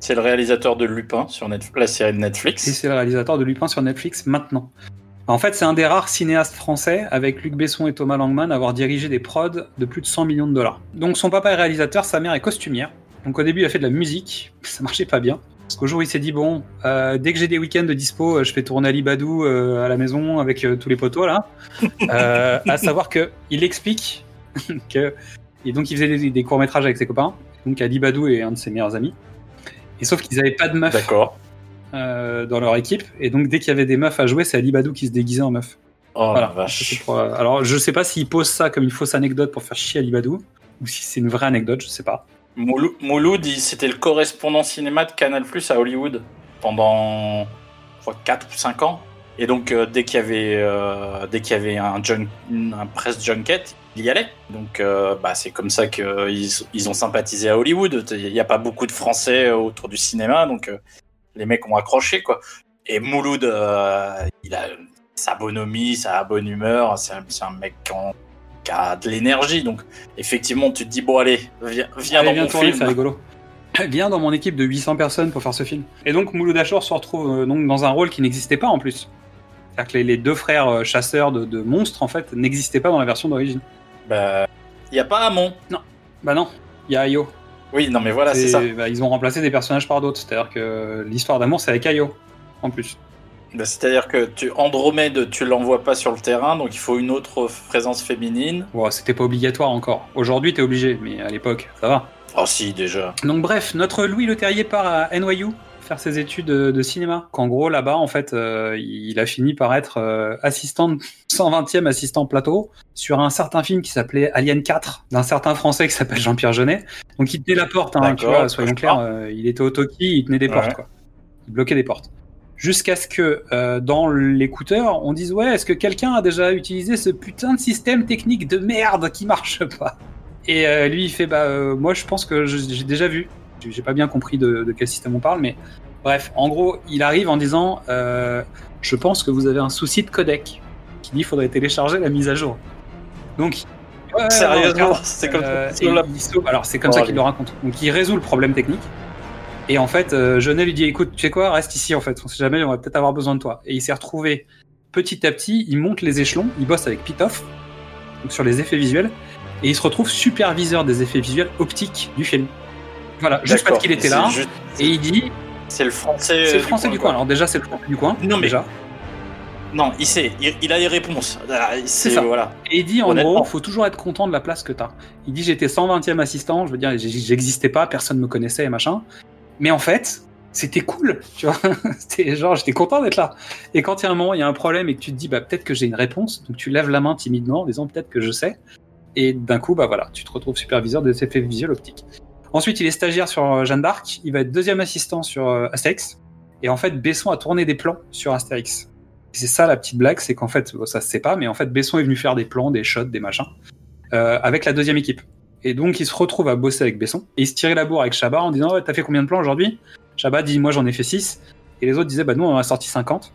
C'est le réalisateur de Lupin sur Netf- la série de Netflix. Et c'est le réalisateur de Lupin sur Netflix maintenant. En fait, c'est un des rares cinéastes français, avec Luc Besson et Thomas Langman, à avoir dirigé des prods de plus de 100 millions de dollars. Donc son papa est réalisateur, sa mère est costumière. Donc au début, il a fait de la musique, ça marchait pas bien. Parce qu'au jour, il s'est dit bon, euh, dès que j'ai des week-ends de dispo, euh, je fais tourner Ali Badou euh, à la maison avec euh, tous les poteaux là. À savoir que il explique que et donc il faisait des, des courts métrages avec ses copains. Donc Ali Badou est un de ses meilleurs amis. Et sauf qu'ils avaient pas de meuf D'accord. euh, dans leur équipe. Et donc, dès qu'il y avait des meufs à jouer, c'est Ali Badou qui se déguisait en meuf. Oh Voilà. la vache. pour, euh, alors, je sais pas s'il pose ça comme une fausse anecdote pour faire chier Ali Badou, ou si c'est une vraie anecdote, je sais pas. Moulou- Mouloud, c'était le correspondant cinéma de Canal Plus à Hollywood pendant je crois, 4 ou 5 ans. Et donc, euh, dès qu'il y avait, euh, dès qu'il y avait un, press junket, il y allait. Donc, euh, bah, c'est comme ça qu'ils ils ont sympathisé à Hollywood. Il n'y a pas beaucoup de Français autour du cinéma, donc les mecs ont accroché. quoi. Et Mouloud, il a sa bonhomie, sa bonne humeur. C'est un, un mec qui, qui a de l'énergie. Donc, effectivement, tu te dis, bon, allez, viens, viens Allez, dans viens mon tourner, film. c'est rigolo. Viens dans mon équipe de 800 personnes pour faire ce film. Et donc, Mouloud Achour se retrouve euh, donc dans un rôle qui n'existait pas en plus. C'est-à-dire que les, les deux frères euh, chasseurs de, de monstres, en fait, n'existaient pas dans la version d'origine. Bah, il n'y a pas Amon. Bah non, il y a Ayo. Oui, non, mais voilà, c'est ça. bah, ils ont remplacé des personnages par d'autres. C'est-à-dire que l'histoire d'amour, c'est avec Ayo, en plus. Bah, C'est-à-dire que tu, Andromède, tu l'envoies pas sur le terrain, donc il faut une autre présence féminine. Bon, c'était pas obligatoire encore. Aujourd'hui, t'es obligé, mais à l'époque, ça va. Oh si, déjà. Donc bref, notre Louis Le Terrier part à NYU faire ses études de, cinéma. Qu'en gros, là-bas, en fait, euh, il a fini par être euh, assistant, de- 120e assistant plateau sur un certain film qui s'appelait Alien 4, d'un certain Français qui s'appelle Jean-Pierre Jeunet. Donc il tenait la porte, hein, tu D'accord, vois, soyons clairs, euh, il était au Toki, il tenait des Ouais. portes, quoi. Il bloquait des portes. Jusqu'à ce que euh, dans l'écouteur, on dise ouais, est-ce que quelqu'un a déjà utilisé ce putain de système technique de merde qui marche pas? Et euh, lui, il fait bah euh, moi, je pense que j'ai déjà vu. J'ai pas bien compris de, de quel système on parle, mais bref, en gros, il arrive en disant je pense que vous avez un souci de codec qui dit il faudrait télécharger la mise à jour. Donc ouais, Sérieusement, c'est comme ça. alors c'est comme Oh, ça qu'il le raconte. Donc il résout le problème technique. Et en fait, euh, Jeunet lui dit écoute, tu sais quoi, reste ici en fait. On sait jamais, on va peut-être avoir besoin de toi. Et il s'est retrouvé petit à petit, il monte les échelons, il bosse avec Pitoff sur les effets visuels, et il se retrouve superviseur des effets visuels optiques du film. Voilà, juste parce qu'il était là. juste- Et il dit C'est le français. c'est le français du coin. Alors déjà, c'est le français du coin. Non, mais- déjà. Non, il sait, il, il a les réponses. C'est ça. Voilà. Et il dit en gros, faut toujours être content de la place que t'as. Il dit j'étais 120e assistant, je veux dire, j'existais pas, personne me connaissait et machin. Mais en fait, c'était cool, tu vois. C'était genre, j'étais content d'être là. Et quand il y a un moment, il y a un problème et que tu te dis, bah peut-être que j'ai une réponse, donc tu lèves la main timidement en disant peut-être que je sais. Et d'un coup, bah voilà, tu te retrouves superviseur des effets visuels optiques. Ensuite, il est stagiaire sur euh, Jeanne d'Arc. Il va être deuxième assistant sur euh, Astérix. Et en fait, Besson a tourné des plans sur Astérix. C'est ça la petite blague, c'est qu'en fait, ça se sait pas, mais en fait, Besson est venu faire des plans, des shots, des machins, euh, avec la deuxième équipe. Et donc, il se retrouve à bosser avec Besson. Et il se tirait la bourre avec Chabat en disant ouais, T'as fait combien de plans aujourd'hui? Chabat dit Moi, j'en ai fait 6. Et les autres disaient Bah, nous, on en a sorti 50.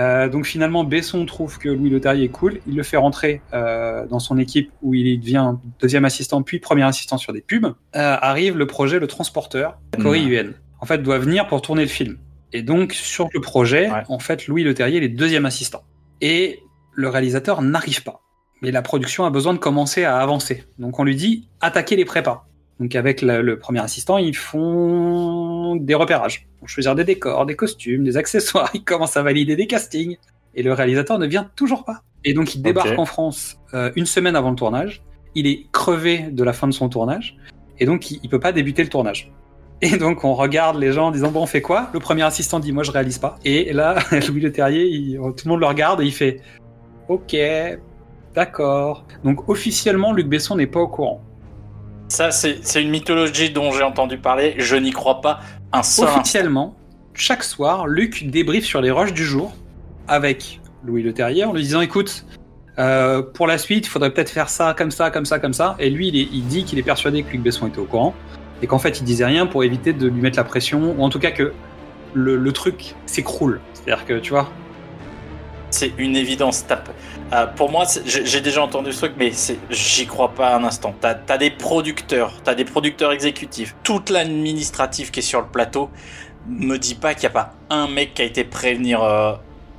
Euh, donc, finalement, Besson trouve que Louis Leterrier est cool. Il le fait rentrer euh, dans son équipe où il devient deuxième assistant, puis premier assistant sur des pubs. Euh, arrive le projet Le Transporteur, Cory Mm. UN. En fait, doit venir pour tourner le film. Et donc, sur le projet, Ouais. en fait, Louis Leterrier est deuxième assistant. Et le réalisateur n'arrive pas. Mais la production a besoin de commencer à avancer. Donc, on lui dit attaquer les prépas. Donc, avec le premier assistant, ils font des repérages. Ils vont choisir des décors, des costumes, des accessoires. Ils commencent à valider des castings. Et le réalisateur ne vient toujours pas. Et donc, il débarque en France euh, une semaine avant le tournage. Il est crevé de la fin de son tournage. Et donc, il, il peut pas débuter le tournage. Et donc, on regarde les gens en disant, bon, on fait quoi? Le premier assistant dit, moi, je réalise pas. Et là, Louis Leterrier, il- tout le monde le regarde et il fait, ok, d'accord. Donc, officiellement, Luc Besson n'est pas au courant. Ça, c'est une mythologie dont j'ai entendu parler. Je n'y crois pas un seul. Officiellement, chaque soir, Luc débriefe sur les rushs du jour avec Louis Leterrier en lui disant, écoute, euh, pour la suite, il faudrait peut-être faire ça, comme ça, comme ça, comme ça. Et lui, il, est- il dit qu'il est persuadé que Luc Besson était au courant et qu'en fait, il disait rien pour éviter de lui mettre la pression ou en tout cas que le, le truc s'écroule. C'est-à-dire que, tu vois, C'est une évidence. Euh, pour moi, j'ai déjà entendu ce truc, mais j'y crois pas un instant. T'as as des producteurs, t'as des producteurs exécutifs, toute l'administratif qui est sur le plateau. Me dis pas qu'il n'y a pas un mec qui a été prévenir, euh,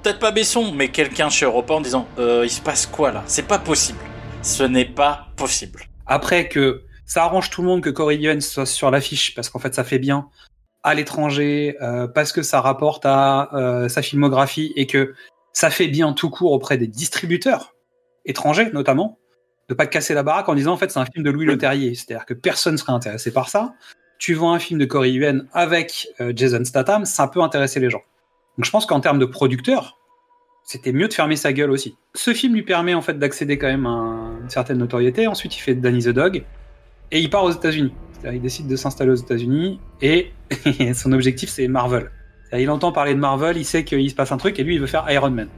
peut-être pas Besson, mais quelqu'un chez Europa en disant euh, il se passe quoi là? C'est pas possible. Ce n'est pas possible. Après que ça arrange tout le monde que Corey soit sur l'affiche parce qu'en fait ça fait bien à l'étranger, euh, parce que ça rapporte à sa filmographie et que ça fait bien tout court auprès des distributeurs étrangers notamment, de pas te casser la baraque en disant en fait c'est un film de Louis Leterrier, c'est-à-dire que personne serait intéressé par ça. Tu vois un film de Corey Yuen avec euh, Jason Statham, ça peut intéresser les gens. Donc je pense qu'en termes de producteur, c'était mieux de fermer sa gueule aussi. Ce film lui permet en fait d'accéder quand même à un- une certaine notoriété. Ensuite, il fait Danny the Dog et il part aux États-Unis. Il décide de s'installer aux États-Unis et son objectif c'est Marvel. Il entend parler de Marvel, il sait qu'il se passe un truc et lui il veut faire Iron Man.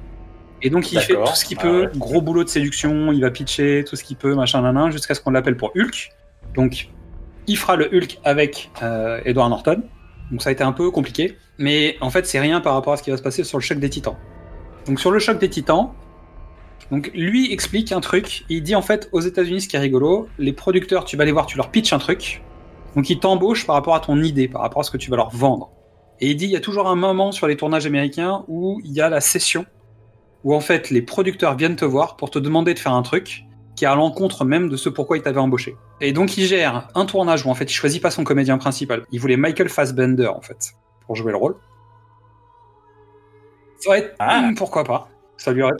Et donc il fait tout ce qu'il Ah peut, ouais. gros boulot de séduction, il va pitcher tout ce qu'il peut, machin, nanan, jusqu'à ce qu'on l'appelle pour Hulk. Donc il fera le Hulk avec euh, Edward Norton. Donc ça a été un peu compliqué, mais en fait c'est rien par rapport à ce qui va se passer sur le choc des Titans. Donc sur le choc des Titans, donc lui explique un truc. Il dit en fait aux États-Unis, ce qui est rigolo, les producteurs, tu vas les voir, tu leur pitches un truc. Donc ils t'embauchent par rapport à ton idée, par rapport à ce que tu vas leur vendre. Et il dit il y a toujours un moment sur les tournages américains où il y a la session où en fait les producteurs viennent te voir pour te demander de faire un truc qui est à l'encontre même de ce pourquoi ils t'avaient embauché. Et donc il gère un tournage où en fait il choisit pas son comédien principal. Il voulait Michael Fassbender en fait pour jouer le rôle. Ça aurait Ah. Hmm, pourquoi pas. Ça lui aurait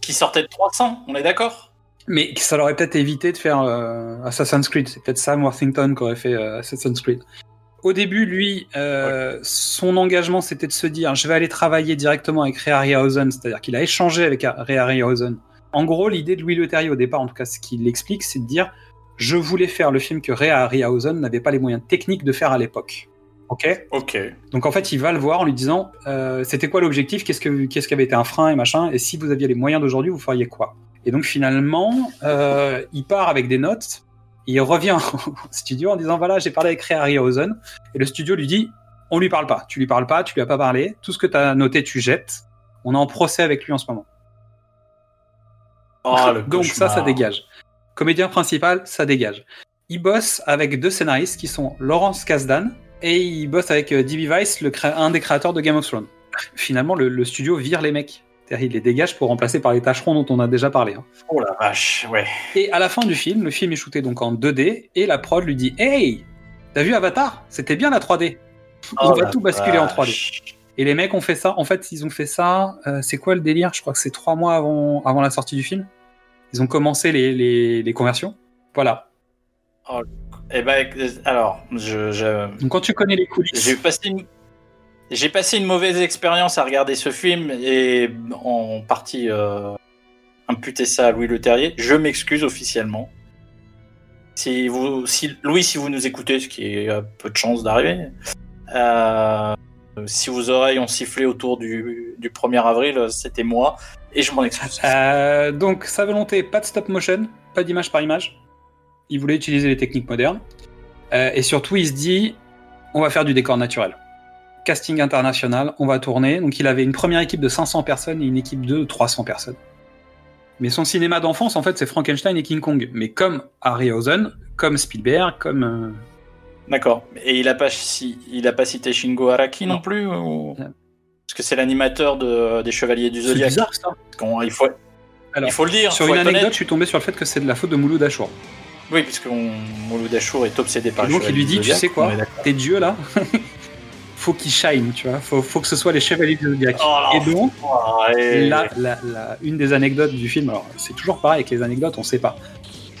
Qui sortait de 300, on est d'accord? Mais ça leur aurait peut-être évité de faire euh, Assassin's Creed. C'est peut-être Sam Worthington qui aurait fait euh, Assassin's Creed. Au début, lui, euh, son engagement, c'était de se dire, je vais aller travailler directement avec Ray Harryhausen, c'est-à-dire qu'il a échangé avec Ray Harryhausen. En gros, l'idée de Louis Leterrier au départ, en tout cas, ce qu'il explique, c'est de dire, je voulais faire le film que Ray Harryhausen n'avait pas les moyens techniques de faire à l'époque. Ok? Ok. Donc en fait, il va le voir en lui disant, euh, c'était quoi l'objectif? Qu'est-ce que qu'est-ce qui avait été un frein et machin? Et si vous aviez les moyens d'aujourd'hui, vous feriez quoi? Et donc finalement, euh, il part avec des notes. Il revient au studio en disant voilà, j'ai parlé avec Ray Harryhausen et le studio lui dit on lui parle pas, tu lui parles pas, tu lui as pas parlé, tout ce que tu as noté tu jettes. On est en procès avec lui en ce moment. Oh, le Donc ça, ça dégage. Comédien principal, ça dégage. Il bosse avec deux scénaristes qui sont Laurence Kasdan et il bosse avec euh, D.B. Weiss, le un des créateurs de Game of Thrones. Finalement, le, le studio vire les mecs. Il les dégage pour remplacer par les tâcherons dont on a déjà parlé. hein. Oh la vache, ouais. Et à la fin du film, le film est shooté donc en 2D et la prod lui dit Hey, t'as vu Avatar? C'était bien la 3D. On Oh va tout basculer en 3D. vache. Et les mecs ont fait ça. En fait, ils ont fait ça. euh, c'est quoi le délire? Je crois que c'est trois mois avant, avant la sortie du film. Ils ont commencé les, les, les conversions. Voilà. Eh ben, alors, je, je- Donc quand tu connais les coulisses, j'ai passé une, j'ai passé une mauvaise expérience à regarder ce film et en partie euh, imputer ça à Louis Leterrier. Je m'excuse officiellement. Si Louis, si vous nous écoutez, ce qui est euh, peu de chance d'arriver, euh, si vos oreilles ont sifflé autour du, du 1er avril, c'était moi et je m'en excuse. Euh, donc sa volonté, pas de stop motion, pas d'image par image. Il voulait utiliser les techniques modernes. Et surtout, il se dit, on va faire du décor naturel. Casting international, on va tourner. Donc il avait une première équipe de 500 personnes et une équipe de 300 personnes. Mais son cinéma d'enfance, en fait, c'est Frankenstein et King Kong. Mais comme Harryhausen, comme Spielberg, comme... euh, D'accord. Et il a pas, si, il a pas cité Shingo Araki non, Non. plus ou-? Parce que c'est l'animateur de, des Chevaliers du C'est Zodiac. bizarre ça. Il, faut, Alors, il faut le dire. Sur faut une anecdote, honnête. je suis tombé sur le fait que c'est de la faute de Mouloud Achour. Oui, parce que on- Mouloud Achour est obsédé par Et les donc il lui dit, tu sais quoi? Tes dieux là, faut qu'ils shine, tu vois. Faut, faut que ce soit les chevaliers du Zodiac. Oh, et donc, Ouais. la, la- la- une des anecdotes du film, alors c'est toujours pareil avec les anecdotes, on sait pas.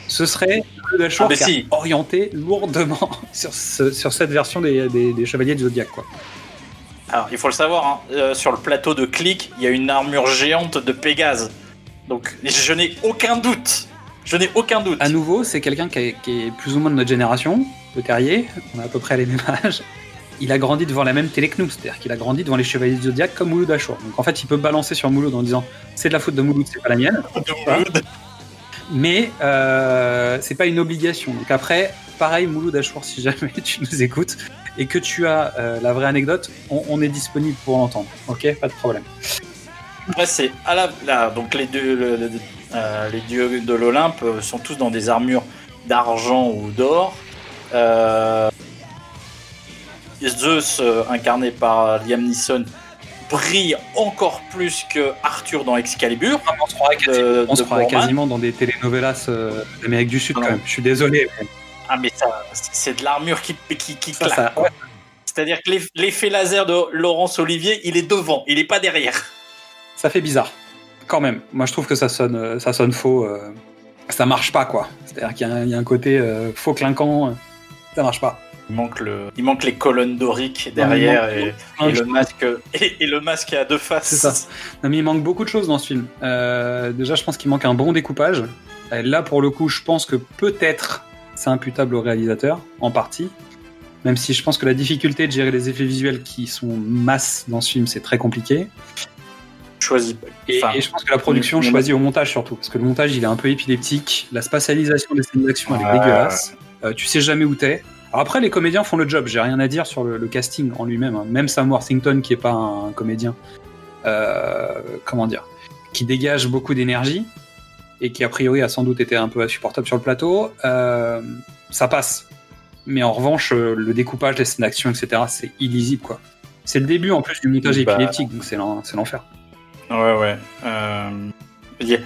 Ce serait Achour Ah, a si. orienté lourdement sur, ce- sur cette version des, des- des chevaliers du Zodiac, quoi. Alors, il faut le savoir, hein, euh, sur le plateau de Click, il y a une armure géante de Pégase. Donc, je n'ai aucun doute. Je n'ai aucun doute. À nouveau, c'est quelqu'un qui, est- qui est plus ou moins de notre génération, le Terrier, on a à peu près les mêmes âges. Il a grandi devant la même télé que nous, c'est-à-dire qu'il a grandi devant les Chevaliers du Zodiac comme Mouloud Achour. Donc en fait, il peut balancer sur Mouloud en disant c'est de la faute de Mouloud, c'est pas la mienne. Mais euh, c'est pas une obligation. Donc après, pareil, Mouloud Achour, si jamais tu nous écoutes et que tu as euh, la vraie anecdote, on, on est disponible pour l'entendre. Ok, pas de problème. Après, c'est à la, là, donc les le- le- euh, les dieux de l'Olympe euh, sont tous dans des armures d'argent ou d'or. Euh, Zeus, euh, incarné par Liam Neeson, brille encore plus que Arthur dans Excalibur. On se croirait, quasiment, de- on se croirait quasiment dans des telenovelas euh, d'Amérique du Sud Ah quand même. Je suis désolé. Ah mais ça, c'est de l'armure qui, qui, qui Ça, claque. C'est-à-dire que l'eff- l'effet laser de Laurence Olivier, il est devant, il est pas derrière. ça fait bizarre. Quand même. Moi, je trouve que ça sonne, euh, ça sonne faux. euh, ça marche pas, quoi. C'est-à-dire qu'il y, a un- il y a un côté euh, faux clinquant. euh, ça marche pas. Il manque, le, il manque les colonnes doriques derrière et, le masque et, et le masque à deux faces. C'est ça. Non, mais il manque beaucoup de choses dans ce film. Euh, déjà, je pense qu'il manque un bon découpage. Là, pour le coup, je pense que peut-être c'est imputable au réalisateur, en partie. Même si je pense que la difficulté de gérer les effets visuels qui sont masse dans ce film, c'est très compliqué. Choisis. Et, Enfin, et je pense que la production choisit au montage surtout, parce que le montage il est un peu épileptique, la spatialisation des scènes d'action elle est dégueulasse, Euh, tu sais jamais où t'es. Alors après les comédiens font le job, j'ai rien à dire sur le, le casting en lui-même, hein. même Sam Worthington qui est pas un, comédien, euh, comment dire, qui dégage beaucoup d'énergie et qui a priori a sans doute été un peu insupportable sur le plateau, euh, ça passe. Mais en revanche euh, le découpage, les scènes d'action etc c'est illisible quoi. C'est le début en plus du montage Bah. épileptique, donc c'est l'en- c'est l'enfer. Ouais, ouais. Euh, il y a-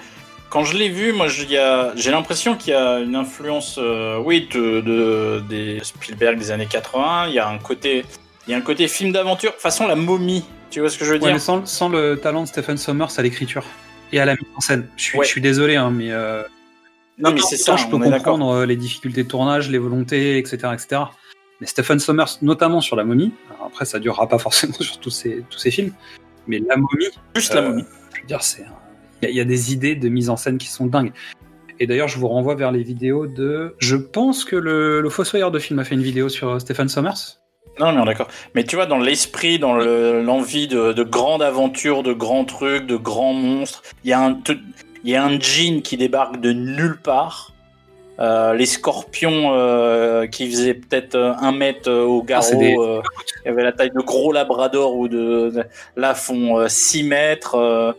Quand je l'ai vu, moi, j'ai l'impression qu'il y a une influence, euh, oui, de, de- des Spielberg des années 80. Il y a un côté, il y a un côté film d'aventure, façon la momie. Tu vois ce que je veux Ouais, dire? mais sans, sans le talent de Stephen Sommers à l'écriture et à la mise en scène. Je suis, Ouais. je suis désolé, hein, mais, euh, Non, mais c'est ça. je peux comprendre euh, les difficultés de tournage, les volontés, etc., etc. mais Stephen Sommers, notamment sur la momie. Après, ça durera pas forcément sur tous ces, tous ces films, mais la momie, Juste la momie. je veux dire, c'est un- il y, a- il y a des idées de mise en scène qui sont dingues. Et d'ailleurs, je vous renvoie vers les vidéos de. Je pense que le, le Fossoyeur de film a fait une vidéo sur euh, Stephen Sommers. Non, mais d'accord. Mais tu vois, dans l'esprit, dans le- l'envie de, de grandes aventures, de grands trucs, de grands monstres, il y a un, il y a un jean qui débarque de nulle part. Euh, les scorpions euh, qui faisaient peut-être un mètre euh, au garrot, c'est des- il y avait la taille de gros labrador ou de, de- là font 6 mètres.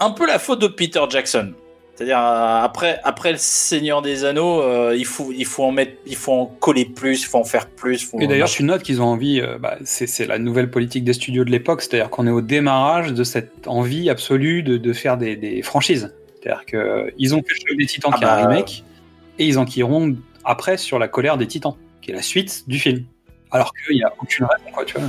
Un peu la faute de Peter Jackson. C'est-à-dire euh, après après le Seigneur des Anneaux, euh, il faut il faut en mettre, il faut en coller plus, il faut en faire plus. faut- Et d'ailleurs, tu notes qu'ils ont envie. euh, bah, c'est la nouvelle politique des studios de l'époque, c'est-à-dire qu'on est au démarrage de cette envie absolue de, de faire des, des franchises. C'est-à-dire qu'ils ont fait le jeu des Titans Ah qui est un bah, remake, et ils enquilleront après sur la colère des Titans, qui est la suite du film. Alors qu'il n'y a aucune raison, quoi, tu vois.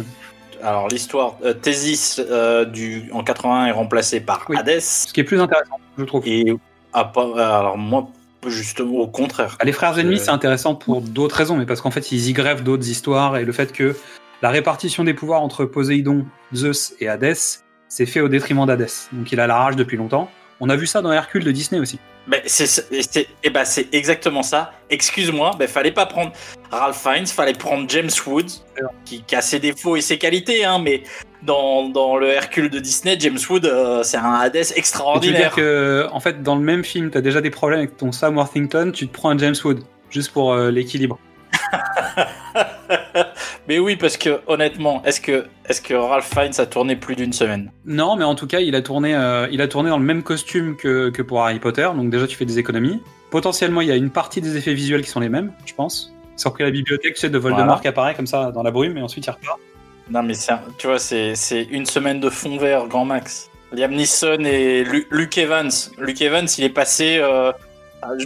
Alors l'histoire euh, Thésis euh, du en 81 est remplacée par Oui. Hades Ce qui est plus intéressant, je trouve. et pas, alors moi justement au contraire. Les frères ennemis, Euh, c'est intéressant pour d'autres raisons, mais parce qu'en fait, ils y grèvent d'autres histoires et le fait que la répartition des pouvoirs entre Poséidon, Zeus et Hadès, c'est fait au détriment d'Hadès. Donc il a la rage depuis longtemps. On a vu ça dans Hercule de Disney aussi. Mais c'est eh ben exactement ça. Excuse-moi, ben fallait pas prendre Ralph Fiennes, fallait prendre James Woods qui, qui a ses défauts et ses qualités hein, mais dans, dans le Hercule de Disney, James Wood euh, c'est un Hades Et tu veux extraordinaire. dire que, en fait, dans le même film, t'as déjà des problèmes avec ton Sam Worthington, tu te prends un James Wood, juste pour euh, l'équilibre. Mais oui, parce que honnêtement, est-ce que, est que Ralph Fiennes a tourné plus d'une semaine? Non, mais en tout cas, il a tourné, euh, il a tourné dans le même costume que, que pour Harry Potter, donc déjà tu fais des économies. Potentiellement, il y a une partie des effets visuels qui sont les mêmes, je pense. Sauf que la bibliothèque, tu sais, de Voldemort Voilà. qui apparaît comme ça dans la brume, et ensuite il repart. Non, mais un- tu vois, c'est c'est une semaine de fond vert, grand max. Liam Neeson et Lu- Luke Evans. Luke Evans, il est passé euh,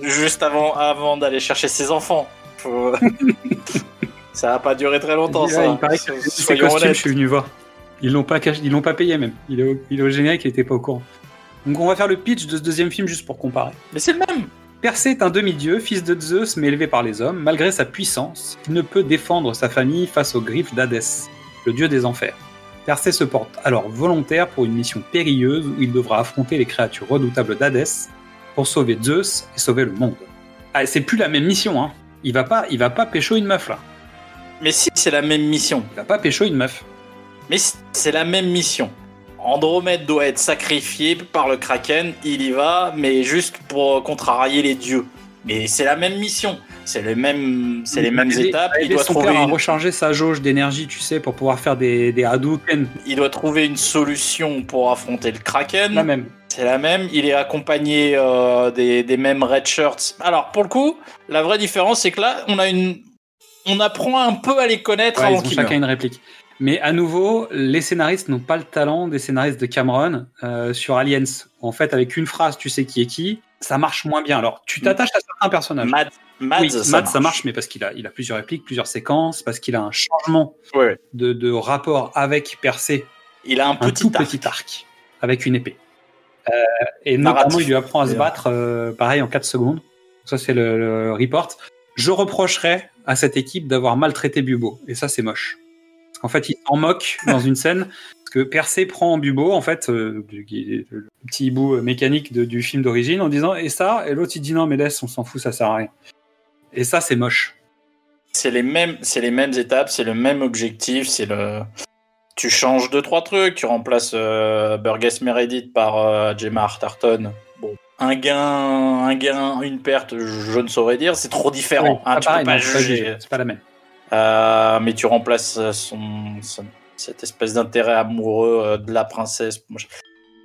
juste avant, avant d'aller chercher ses enfants. Faut- ça va pas durer très longtemps, ça. il paraît que soyons costumes, je suis venu voir. Ils l'ont pas caché, ils l'ont pas payé même. Il est au, il est au générique, il était pas au courant. Donc on va faire le pitch de ce deuxième film juste pour comparer. Mais c'est le même. Persée est un demi-dieu, fils de Zeus mais élevé par les hommes. Malgré sa puissance, il ne peut défendre sa famille face aux griffes d'Hadès, le dieu des enfers. Persée se porte alors volontaire pour une mission périlleuse où il devra affronter les créatures redoutables d'Hadès pour sauver Zeus et sauver le monde. Ah, c'est plus la même mission, hein. Il va pas, il va pas pécho une meuf là. Mais si, c'est la même mission. Il va pas pécho une meuf. Mais c- c'est la même mission. Andromède doit être sacrifié par le Kraken, il y va, mais juste pour contrarier les dieux. Mais c'est la même mission, c'est les mêmes, c'est les mêmes aider- étapes. Il doit, son trouver père à une, recharger sa jauge d'énergie, tu sais, pour pouvoir faire des, des Hadouken. il doit trouver une solution pour affronter le Kraken. La même. C'est la même. Il est accompagné euh, des, des mêmes red shirts. Alors pour le coup, la vraie différence c'est que là, on a une, on apprend un peu à les connaître Ouais, ils avant ont qu'ils chacun meurent. une réplique. Mais à nouveau, les scénaristes n'ont pas le talent des scénaristes de Cameron euh, sur Aliens. En fait, avec une phrase, tu sais qui est qui. Ça marche moins bien. Alors, tu t'attaches à certains personnages. Mads, Mads, oui, ça, Mads, ça marche, mais parce qu'il a, il a plusieurs répliques, plusieurs séquences, parce qu'il a un changement Ouais, de, de rapport avec Persée, Il a un un petit tout arc. petit arc, avec une épée. Euh, et notamment, Narratif. il lui apprend à se battre, euh, pareil, en 4 secondes. Ça, c'est le, le report. Je reprocherais à cette équipe d'avoir maltraité Bubo. Et ça, c'est moche. Parce qu'en fait, il s'en moque dans une scène. Parce que Persée prend Bubo, en fait, euh, le petit hibou euh, mécanique du film d'origine, en disant Et ça? Et l'autre, il dit Non, mais laisse, on s'en fout, ça sert à rien. Et ça, c'est moche. C'est les mêmes, c'est les mêmes étapes, c'est le même objectif, c'est le. Tu changes deux trois trucs, tu remplaces euh, Burgess Meredith par euh, Gemma Arterton. Un gain, un gain, une perte, je ne saurais dire, c'est trop différent. Oui, hein, tu pareil, peux pas juger. c'est pas la même. Euh, mais tu remplaces euh, son, son- cette espèce d'intérêt amoureux euh, de la princesse.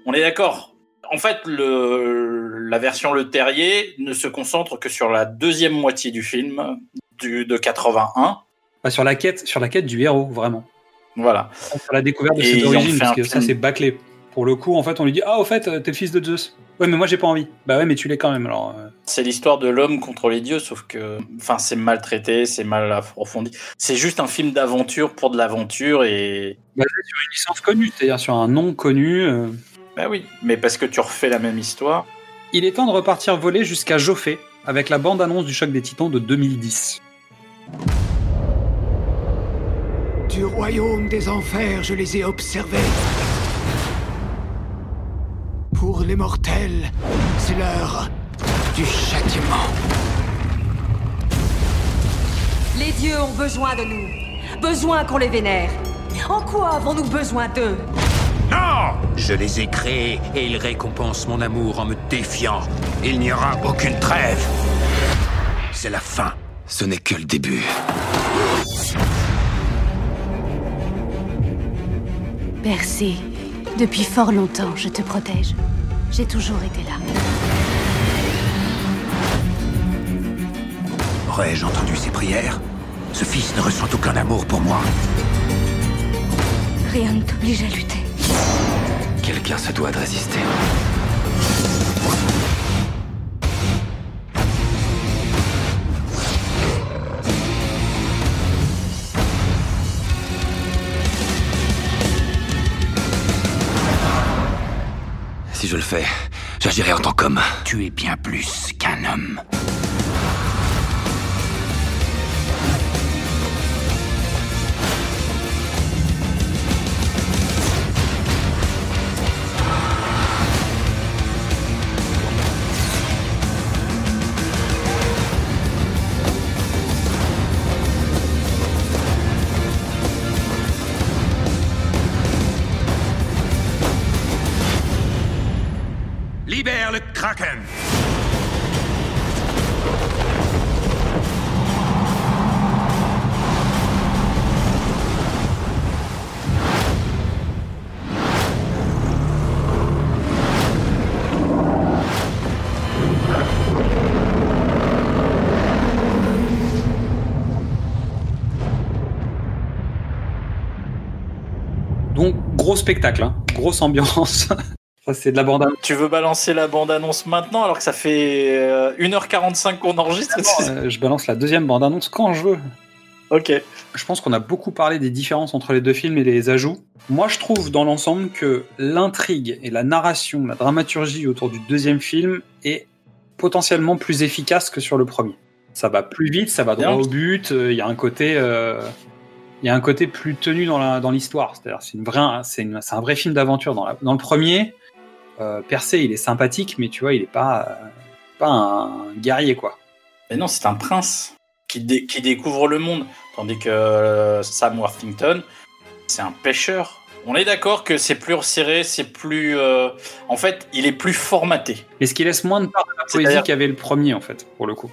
On est d'accord. En fait, le, la version Le Terrier ne se concentre que sur la deuxième moitié du film, du, de 81. Pas sur la quête, sur la quête du héros, vraiment. Voilà. Sur la découverte de ses origines, parce que ça, c'est bâclé. Pour le coup, en fait, on lui dit Ah, au fait, t'es le fils de Zeus. Ouais, mais moi, j'ai pas envie. Bah ouais, mais tu l'es quand même, alors. euh. C'est l'histoire de l'homme contre les dieux, sauf que, enfin, c'est mal traité, c'est mal approfondi. C'est juste un film d'aventure pour de l'aventure et, Basé sur une licence connue, c'est-à-dire sur un nom connu. euh. bah oui, mais parce que tu refais la même histoire. Il est temps de repartir voler jusqu'à Joffé, avec la bande-annonce du choc des titans de 2010. Du royaume des enfers, je les ai observés. Pour les mortels, c'est l'heure du châtiment. Les dieux ont besoin de nous. Besoin qu'on les vénère. En quoi avons-nous besoin d'eux? Non Je les ai créés et ils récompensent mon amour en me défiant. Il n'y aura aucune trêve. C'est la fin. Ce n'est que le début. Percy, depuis fort longtemps, je te protège. J'ai toujours été là. Aurais-je entendu ses prières? Ce fils ne ressent aucun amour pour moi. Rien ne t'oblige à lutter. Quelqu'un se doit de résister. Je le fais, j'agirai en tant qu'homme. Tu es bien plus qu'un homme. Gros spectacle, hein. grosse ambiance. Ça, c'est de la bande Tu veux balancer la bande-annonce maintenant alors que ça fait euh, 1h45 qu'on enregistre Euh, je balance la deuxième bande-annonce quand je veux. Ok. Je pense qu'on a beaucoup parlé des différences entre les deux films et les ajouts. Moi, je trouve dans l'ensemble que l'intrigue et la narration, la dramaturgie autour du deuxième film est potentiellement plus efficace que sur le premier. Ça va plus vite, ça va droit Bien. au but. euh, Il y a un côté, euh, il y a un côté plus tenu dans la- dans l'histoire. C'est-à-dire, c'est c'est une- c'est un vrai film d'aventure. Dans, dans le premier, euh, Percé, il est sympathique, mais tu vois, il est pas, euh, pas un guerrier quoi. Mais non, c'est un prince qui, dé- qui découvre le monde. Tandis que euh, Sam Worthington, c'est un pêcheur. On est d'accord que c'est plus resserré, c'est plus. euh, En fait, il est plus formaté. Mais ce qui laisse moins de part de la poésie qu'avait le premier, en fait, pour le coup.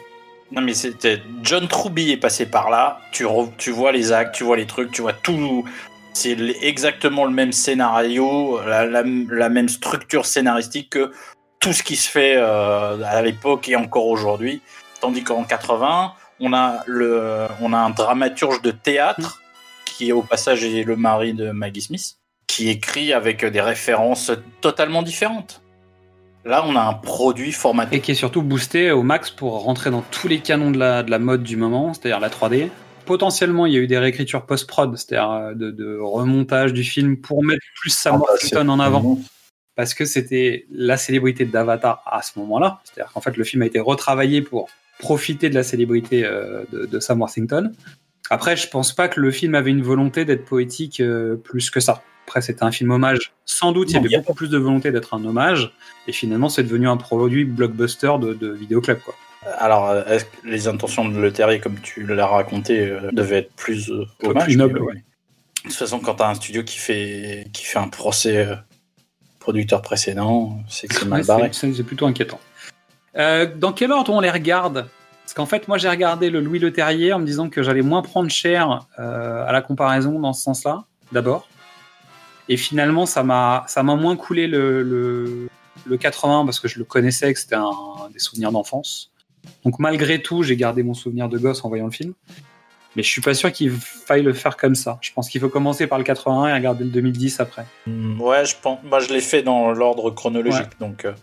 Non, mais c'était. John Truby est passé par là. Tu, tu vois les actes, tu vois les trucs, tu vois tout. C'est exactement le même scénario, la même structure scénaristique que tout ce qui se fait euh, à l'époque et encore aujourd'hui. Tandis qu'en 80, on a, le, on a un dramaturge de théâtre qui, au passage, est le mari de Maggie Smith, qui écrit avec des références totalement différentes. Là, on a un produit formaté. Et qui est surtout boosté au max pour rentrer dans tous les canons de la, de la mode du moment, c'est-à-dire la 3D. Potentiellement, il y a eu des réécritures post-prod, c'est-à-dire euh, de, de remontage du film pour mettre plus Sam Ah bah, Worthington en avant. Parce que c'était la célébrité d'Avatar à ce moment-là. C'est-à-dire qu'en fait, le film a été retravaillé pour profiter de la célébrité euh, de, de Sam Worthington. Après, je pense pas que le film avait une volonté d'être poétique euh, plus que ça. Après, c'était un film hommage. Sans doute, il y Non, avait il y a beaucoup plus de volonté d'être un hommage. Et finalement, c'est devenu un produit blockbuster de, de vidéoclub, quoi. Alors, est-ce que les intentions de Le Terrier, comme tu l'as raconté, euh, devaient être plus euh, Peu hommages, plus noble, ouais. De toute façon, quand t'as un studio qui fait, qui fait un procès euh, producteur précédent, c'est que c'est mal barré. c'est- plutôt inquiétant. Euh, dans quel ordre on les regarde? Parce qu'en fait, moi, j'ai regardé le Louis Le Terrier en me disant que j'allais moins prendre cher euh, à la comparaison dans ce sens-là, d'abord. Et finalement, ça m'a ça m'a moins coulé le, le, le 80 parce que je le connaissais, que c'était un, des souvenirs d'enfance. Donc malgré tout, j'ai gardé mon souvenir de gosse en voyant le film. Mais je suis pas sûr qu'il faille le faire comme ça. Je pense qu'il faut commencer par le 81 et regarder le 2010 après. Mm, Ouais, je pense. Moi, je l'ai fait dans l'ordre chronologique, Ouais. donc. euh,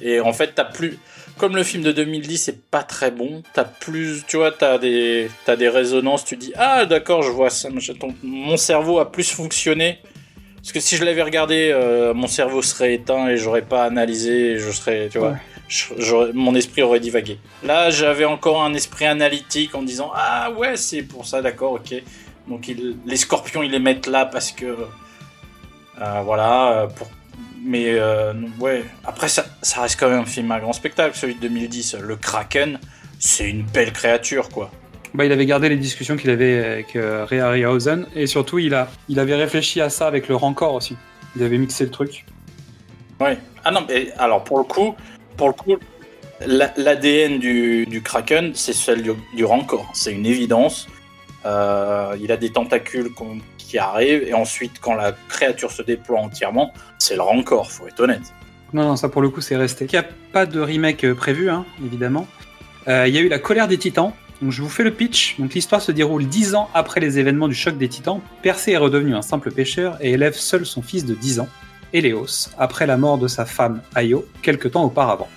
Et en fait, t'as plus. Comme le film de 2010 c'est pas très bon, t'as plus, tu vois, t'as des, t'as des résonances. Tu dis ah d'accord, je vois ça. Mon cerveau a plus fonctionné parce que si je l'avais regardé, euh, mon cerveau serait éteint et j'aurais pas analysé. et Je serais, tu vois, Ouais. je- j'aurais- mon esprit aurait divagué. Là, j'avais encore un esprit analytique en disant ah ouais, c'est pour ça, d'accord, ok. Donc ils- les scorpions, ils les mettent là parce que. euh, voilà. euh, Pour... Mais euh, ouais, après, ça, ça reste quand même un film à grand spectacle, celui de 2010. Le Kraken, c'est une belle créature, quoi. Bah, il avait gardé les discussions qu'il avait avec euh, Ray Harryhausen et surtout il a, il avait réfléchi à ça avec le Rancor aussi. Il avait mixé le truc. Ouais. Ah non, mais alors pour le coup, pour le coup, la- l'ADN du, du Kraken, c'est celle du, du Rancor. C'est une évidence. Euh, il a des tentacules qui arrivent et ensuite, quand la créature se déploie entièrement, c'est le Rancor. Faut être honnête. Non, non, ça pour le coup c'est resté. Il n'y a pas de remake euh, prévu, hein, évidemment. Euh, Il y a eu la colère des titans. Donc je vous fais le pitch. Donc l'histoire se déroule dix ans après les événements du choc des titans. Persée est redevenu un simple pêcheur et élève seul son fils de 10 ans, Héléos, après la mort de sa femme Aio, quelque temps auparavant.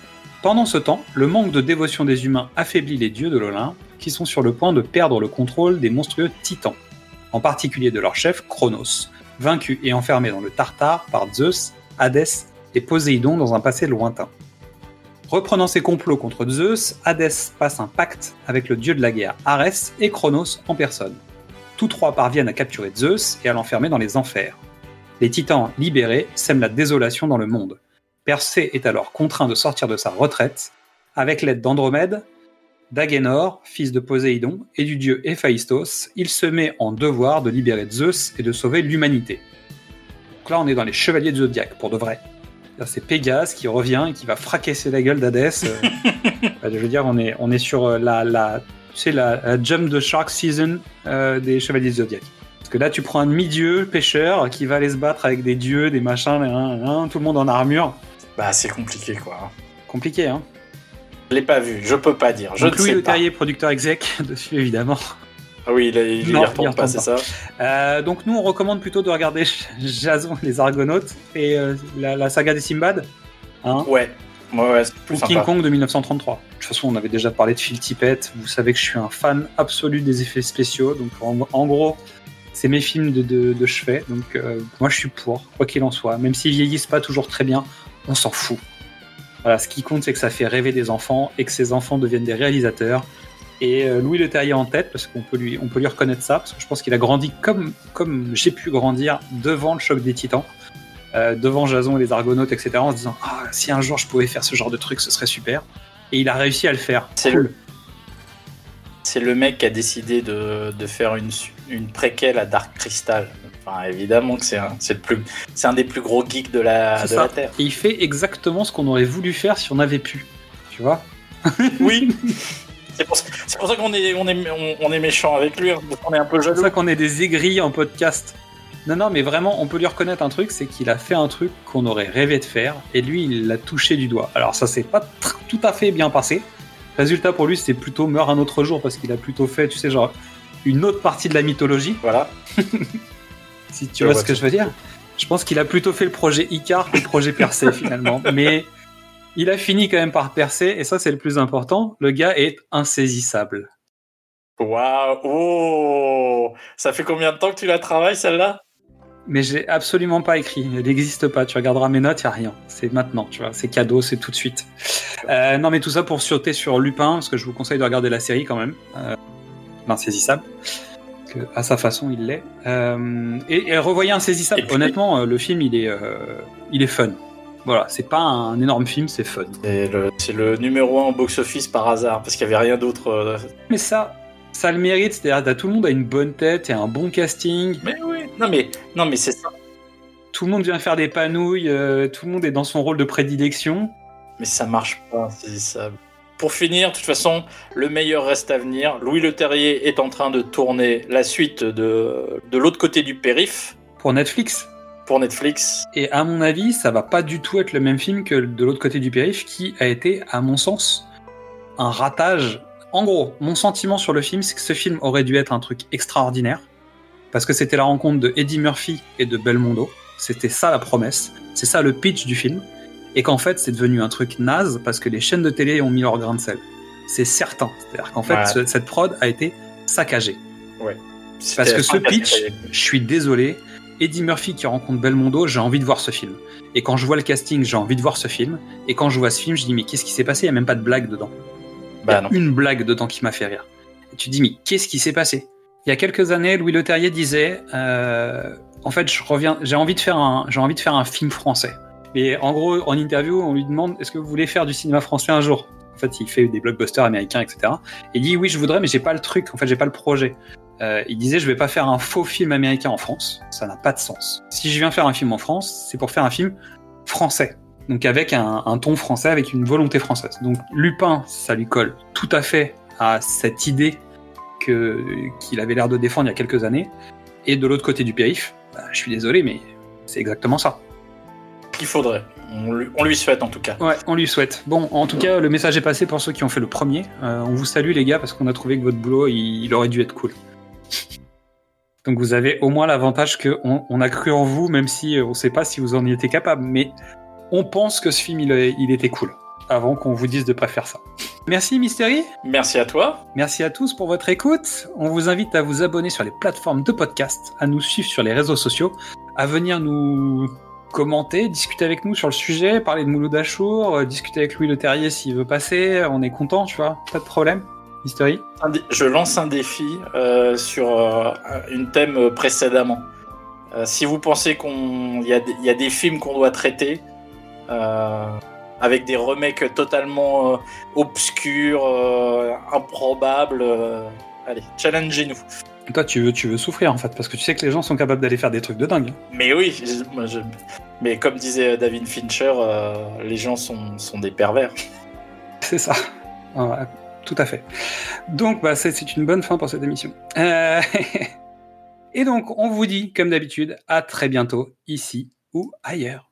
Pendant ce temps, le manque de dévotion des humains affaiblit les dieux de l'Olympe, qui sont sur le point de perdre le contrôle des monstrueux titans, en particulier de leur chef Chronos, vaincu et enfermé dans le Tartare par Zeus, Hadès et Poséidon dans un passé lointain. Reprenant ses complots contre Zeus, Hadès passe un pacte avec le dieu de la guerre Arès et Chronos en personne. Tous trois parviennent à capturer Zeus et à l'enfermer dans les enfers. Les titans libérés sèment la désolation dans le monde. Persée est alors contraint de sortir de sa retraite avec l'aide d'Andromède, d'Agénor, fils de Poséidon, et du dieu Héphaïstos. Il se met en devoir de libérer Zeus et de sauver l'humanité. Donc là, on est dans les chevaliers de Zodiac, pour de vrai. C'est Pégase qui revient et qui va fracasser la gueule d'Hadès. euh. Je veux dire, on est, on est sur euh, la, la, tu sais, la, la Jump the Shark Season euh, des chevaliers de Zodiac. Parce que là, tu prends un demi-dieu pêcheur qui va aller se battre avec des dieux, des machins, hein, tout le monde en armure. Bah, c'est compliqué, quoi. Compliqué, hein. Je l'ai pas vu, je peux pas dire. Je Donc ne Louis sais Le. Terrier, producteur exec dessus, évidemment. Ah oui, il, il, il Non, il retourne pas, c'est ça Euh, donc nous, on recommande plutôt de regarder Jason les Argonautes et euh, la, la saga des Simbad. Hein Ouais, ouais, plus ou sympa. King Kong de 1933. De toute façon, on avait déjà parlé de Phil Tippett. Vous savez que je suis un fan absolu des effets spéciaux. Donc, en, en gros, c'est mes films de, de, de chevet. Donc, euh, moi, je suis pour, quoi qu'il en soit. Même s'ils vieillissent pas toujours très bien, on s'en fout. Voilà, ce qui compte, c'est que ça fait rêver des enfants et que ces enfants deviennent des réalisateurs. Et euh, Louis Le Terrier en tête, parce qu'on peut lui, on peut lui reconnaître ça, parce que je pense qu'il a grandi comme, comme j'ai pu grandir devant le choc des titans, euh, devant Jason et les Argonautes, etc., en se disant Ah, si un jour je pouvais faire ce genre de truc, ce serait super. Et il a réussi à le faire. C'est Cool. le, c'est le mec qui a décidé de, de faire une, préquelle à Dark Crystal. Enfin, évidemment que c'est un, c'est le plus, c'est un des plus gros geeks de la, de la Terre. Et il fait exactement ce qu'on aurait voulu faire si on avait pu. Tu vois? Oui. C'est pour, ça- c'est pour ça qu'on est, on est, on, on est méchant avec lui. hein, qu'on est un peu C'est pour jaloux. ça qu'on est des aigris en podcast. Non, non, mais vraiment, on peut lui reconnaître un truc, c'est qu'il a fait un truc qu'on aurait rêvé de faire, et lui, il l'a touché du doigt. Alors ça s'est pas tout à fait bien passé. Résultat pour lui, c'est plutôt meurt un autre jour, parce qu'il a plutôt fait, tu sais, genre, une autre partie de la mythologie. Voilà. si tu Je vois vois ce que je veux dire. Je pense qu'il a plutôt fait le projet Icar que le projet Percé, finalement. Mais il a fini quand même par percer, et ça, c'est le plus important. Le gars est insaisissable. Waouh. Oh. Ça fait combien de temps que tu la travailles celle-là? Mais j'ai absolument pas écrit. Elle n'existe pas. Tu regarderas mes notes, il a rien. C'est maintenant, tu vois. C'est cadeau, c'est tout de suite. Euh, non, mais tout ça pour sauter sur Lupin, parce que je vous conseille de regarder la série quand même. Euh, L'insaisissable. Que, à sa façon, il l'est. Euh, et, et revoyez Insaisissable. Et puis- Honnêtement, euh, le film, il est, euh, il est fun. Voilà, c'est pas un énorme film, c'est fun. C'est le, numéro 1 au box-office par hasard, parce qu'il n'y avait rien d'autre. euh. Mais ça, ça le mérite, c'est-à-dire tout le monde a une bonne tête et un bon casting. Mais oui. Non mais, non mais c'est ça. Tout le monde vient faire des panouilles, euh, tout le monde est dans son rôle de prédilection. Mais ça marche pas, c'est ça. Pour finir, de toute façon, le meilleur reste à venir. Louis Le Terrier est en train de tourner la suite de, de l'autre côté du périph Pour Netflix. Pour Netflix. Et à mon avis, ça va pas du tout être le même film que de l'autre côté du périph, qui a été, à mon sens, un ratage. En gros, mon sentiment sur le film, c'est que ce film aurait dû être un truc extraordinaire, parce que c'était la rencontre de Eddie Murphy et de Belmondo. C'était ça la promesse, c'est ça le pitch du film, et qu'en fait, c'est devenu un truc naze parce que les chaînes de télé ont mis leur grain de sel. C'est certain. C'est-à-dire qu'en fait, Ouais. ce- cette prod a été saccagée. Ouais. Parce que ce pitch, je suis désolé, Eddie Murphy qui rencontre Belmondo, j'ai envie de voir ce film. Et quand je vois le casting, j'ai envie de voir ce film. Et quand je vois ce film, je dis mais qu'est-ce qui s'est passé? Il n'y a même pas de blague dedans. Il y Bah a non. une blague dedans qui m'a fait rire. Et tu dis mais qu'est-ce qui s'est passé? Il y a quelques années, Louis Leterrier disait euh, En fait, je reviens, j'ai envie, de faire un- j'ai envie de faire un film français. Et en gros, en interview, on lui demande Est-ce que vous voulez faire du cinéma français un jour? En fait, il fait des blockbusters américains, etc. Et il dit Oui, je voudrais, mais j'ai pas le truc. En fait, j'ai pas le projet. Euh, il disait Je vais pas faire un faux film américain en France. Ça n'a pas de sens. Si je viens faire un film en France, c'est pour faire un film français. Donc avec un, ton français, avec une volonté française. Donc Lupin, ça lui colle tout à fait à cette idée que qu'il avait l'air de défendre il y a quelques années. Et de l'autre côté du périph, bah, je suis désolé, mais c'est exactement ça. Il faudrait. On lui, on lui souhaite en tout cas. Ouais, on lui souhaite. Bon, en tout cas, le message est passé pour ceux qui ont fait le premier. Euh, on vous salue les gars parce qu'on a trouvé que votre boulot, il, il aurait dû être cool. Donc vous avez au moins l'avantage que on, a cru en vous, même si euh, on sait pas si vous en y étiez capable, mais on pense que ce film il, il était cool avant qu'on vous dise de pas faire ça. Merci Mystery. Merci à toi. Merci à tous pour votre écoute. On vous invite à vous abonner sur les plateformes de podcast, à nous suivre sur les réseaux sociaux, à venir nous commenter, discuter avec nous sur le sujet, parler de Mouloud Achour, euh, discuter avec Louis Le Terrier s'il veut passer. On est content, tu vois, pas de problème. Dé- Je lance un défi euh, sur euh, une thème euh, précédemment. Si vous pensez qu'on y, a des- il y a des films qu'on doit traiter avec des remakes totalement obscurs, improbables, allez, challengez-nous. Toi, tu veux, tu veux souffrir en fait, parce que tu sais que les gens sont capables d'aller faire des trucs de dingue. Mais oui, moi, je- mais comme disait David Fincher, euh, les gens sont, sont des pervers. C'est ça. Ouais, tout à fait. Donc, bah, c'est c'est une bonne fin pour cette émission. Euh, Et donc, on vous dit, comme d'habitude, à très bientôt, ici ou ailleurs.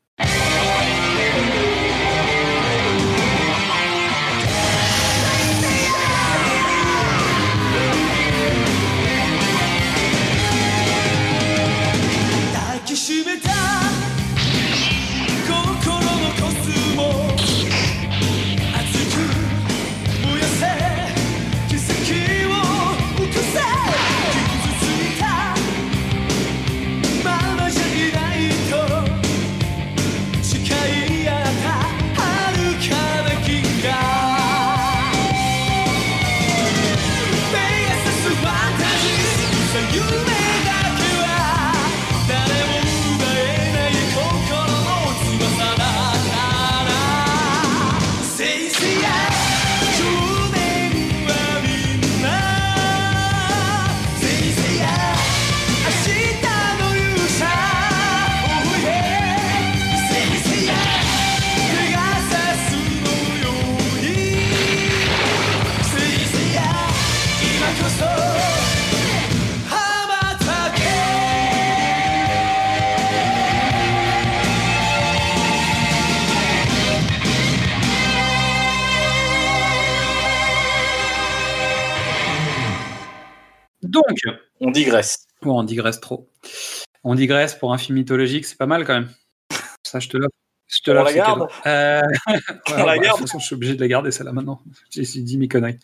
Donc, on digresse. Bon, on digresse trop. On digresse pour un film mythologique, c'est pas mal quand même. Ça, je te l'offre. Je te On la garde. Euh, On la garde De toute façon, je suis obligé de la garder celle-là maintenant. J'ai j'ai dit mes conneries.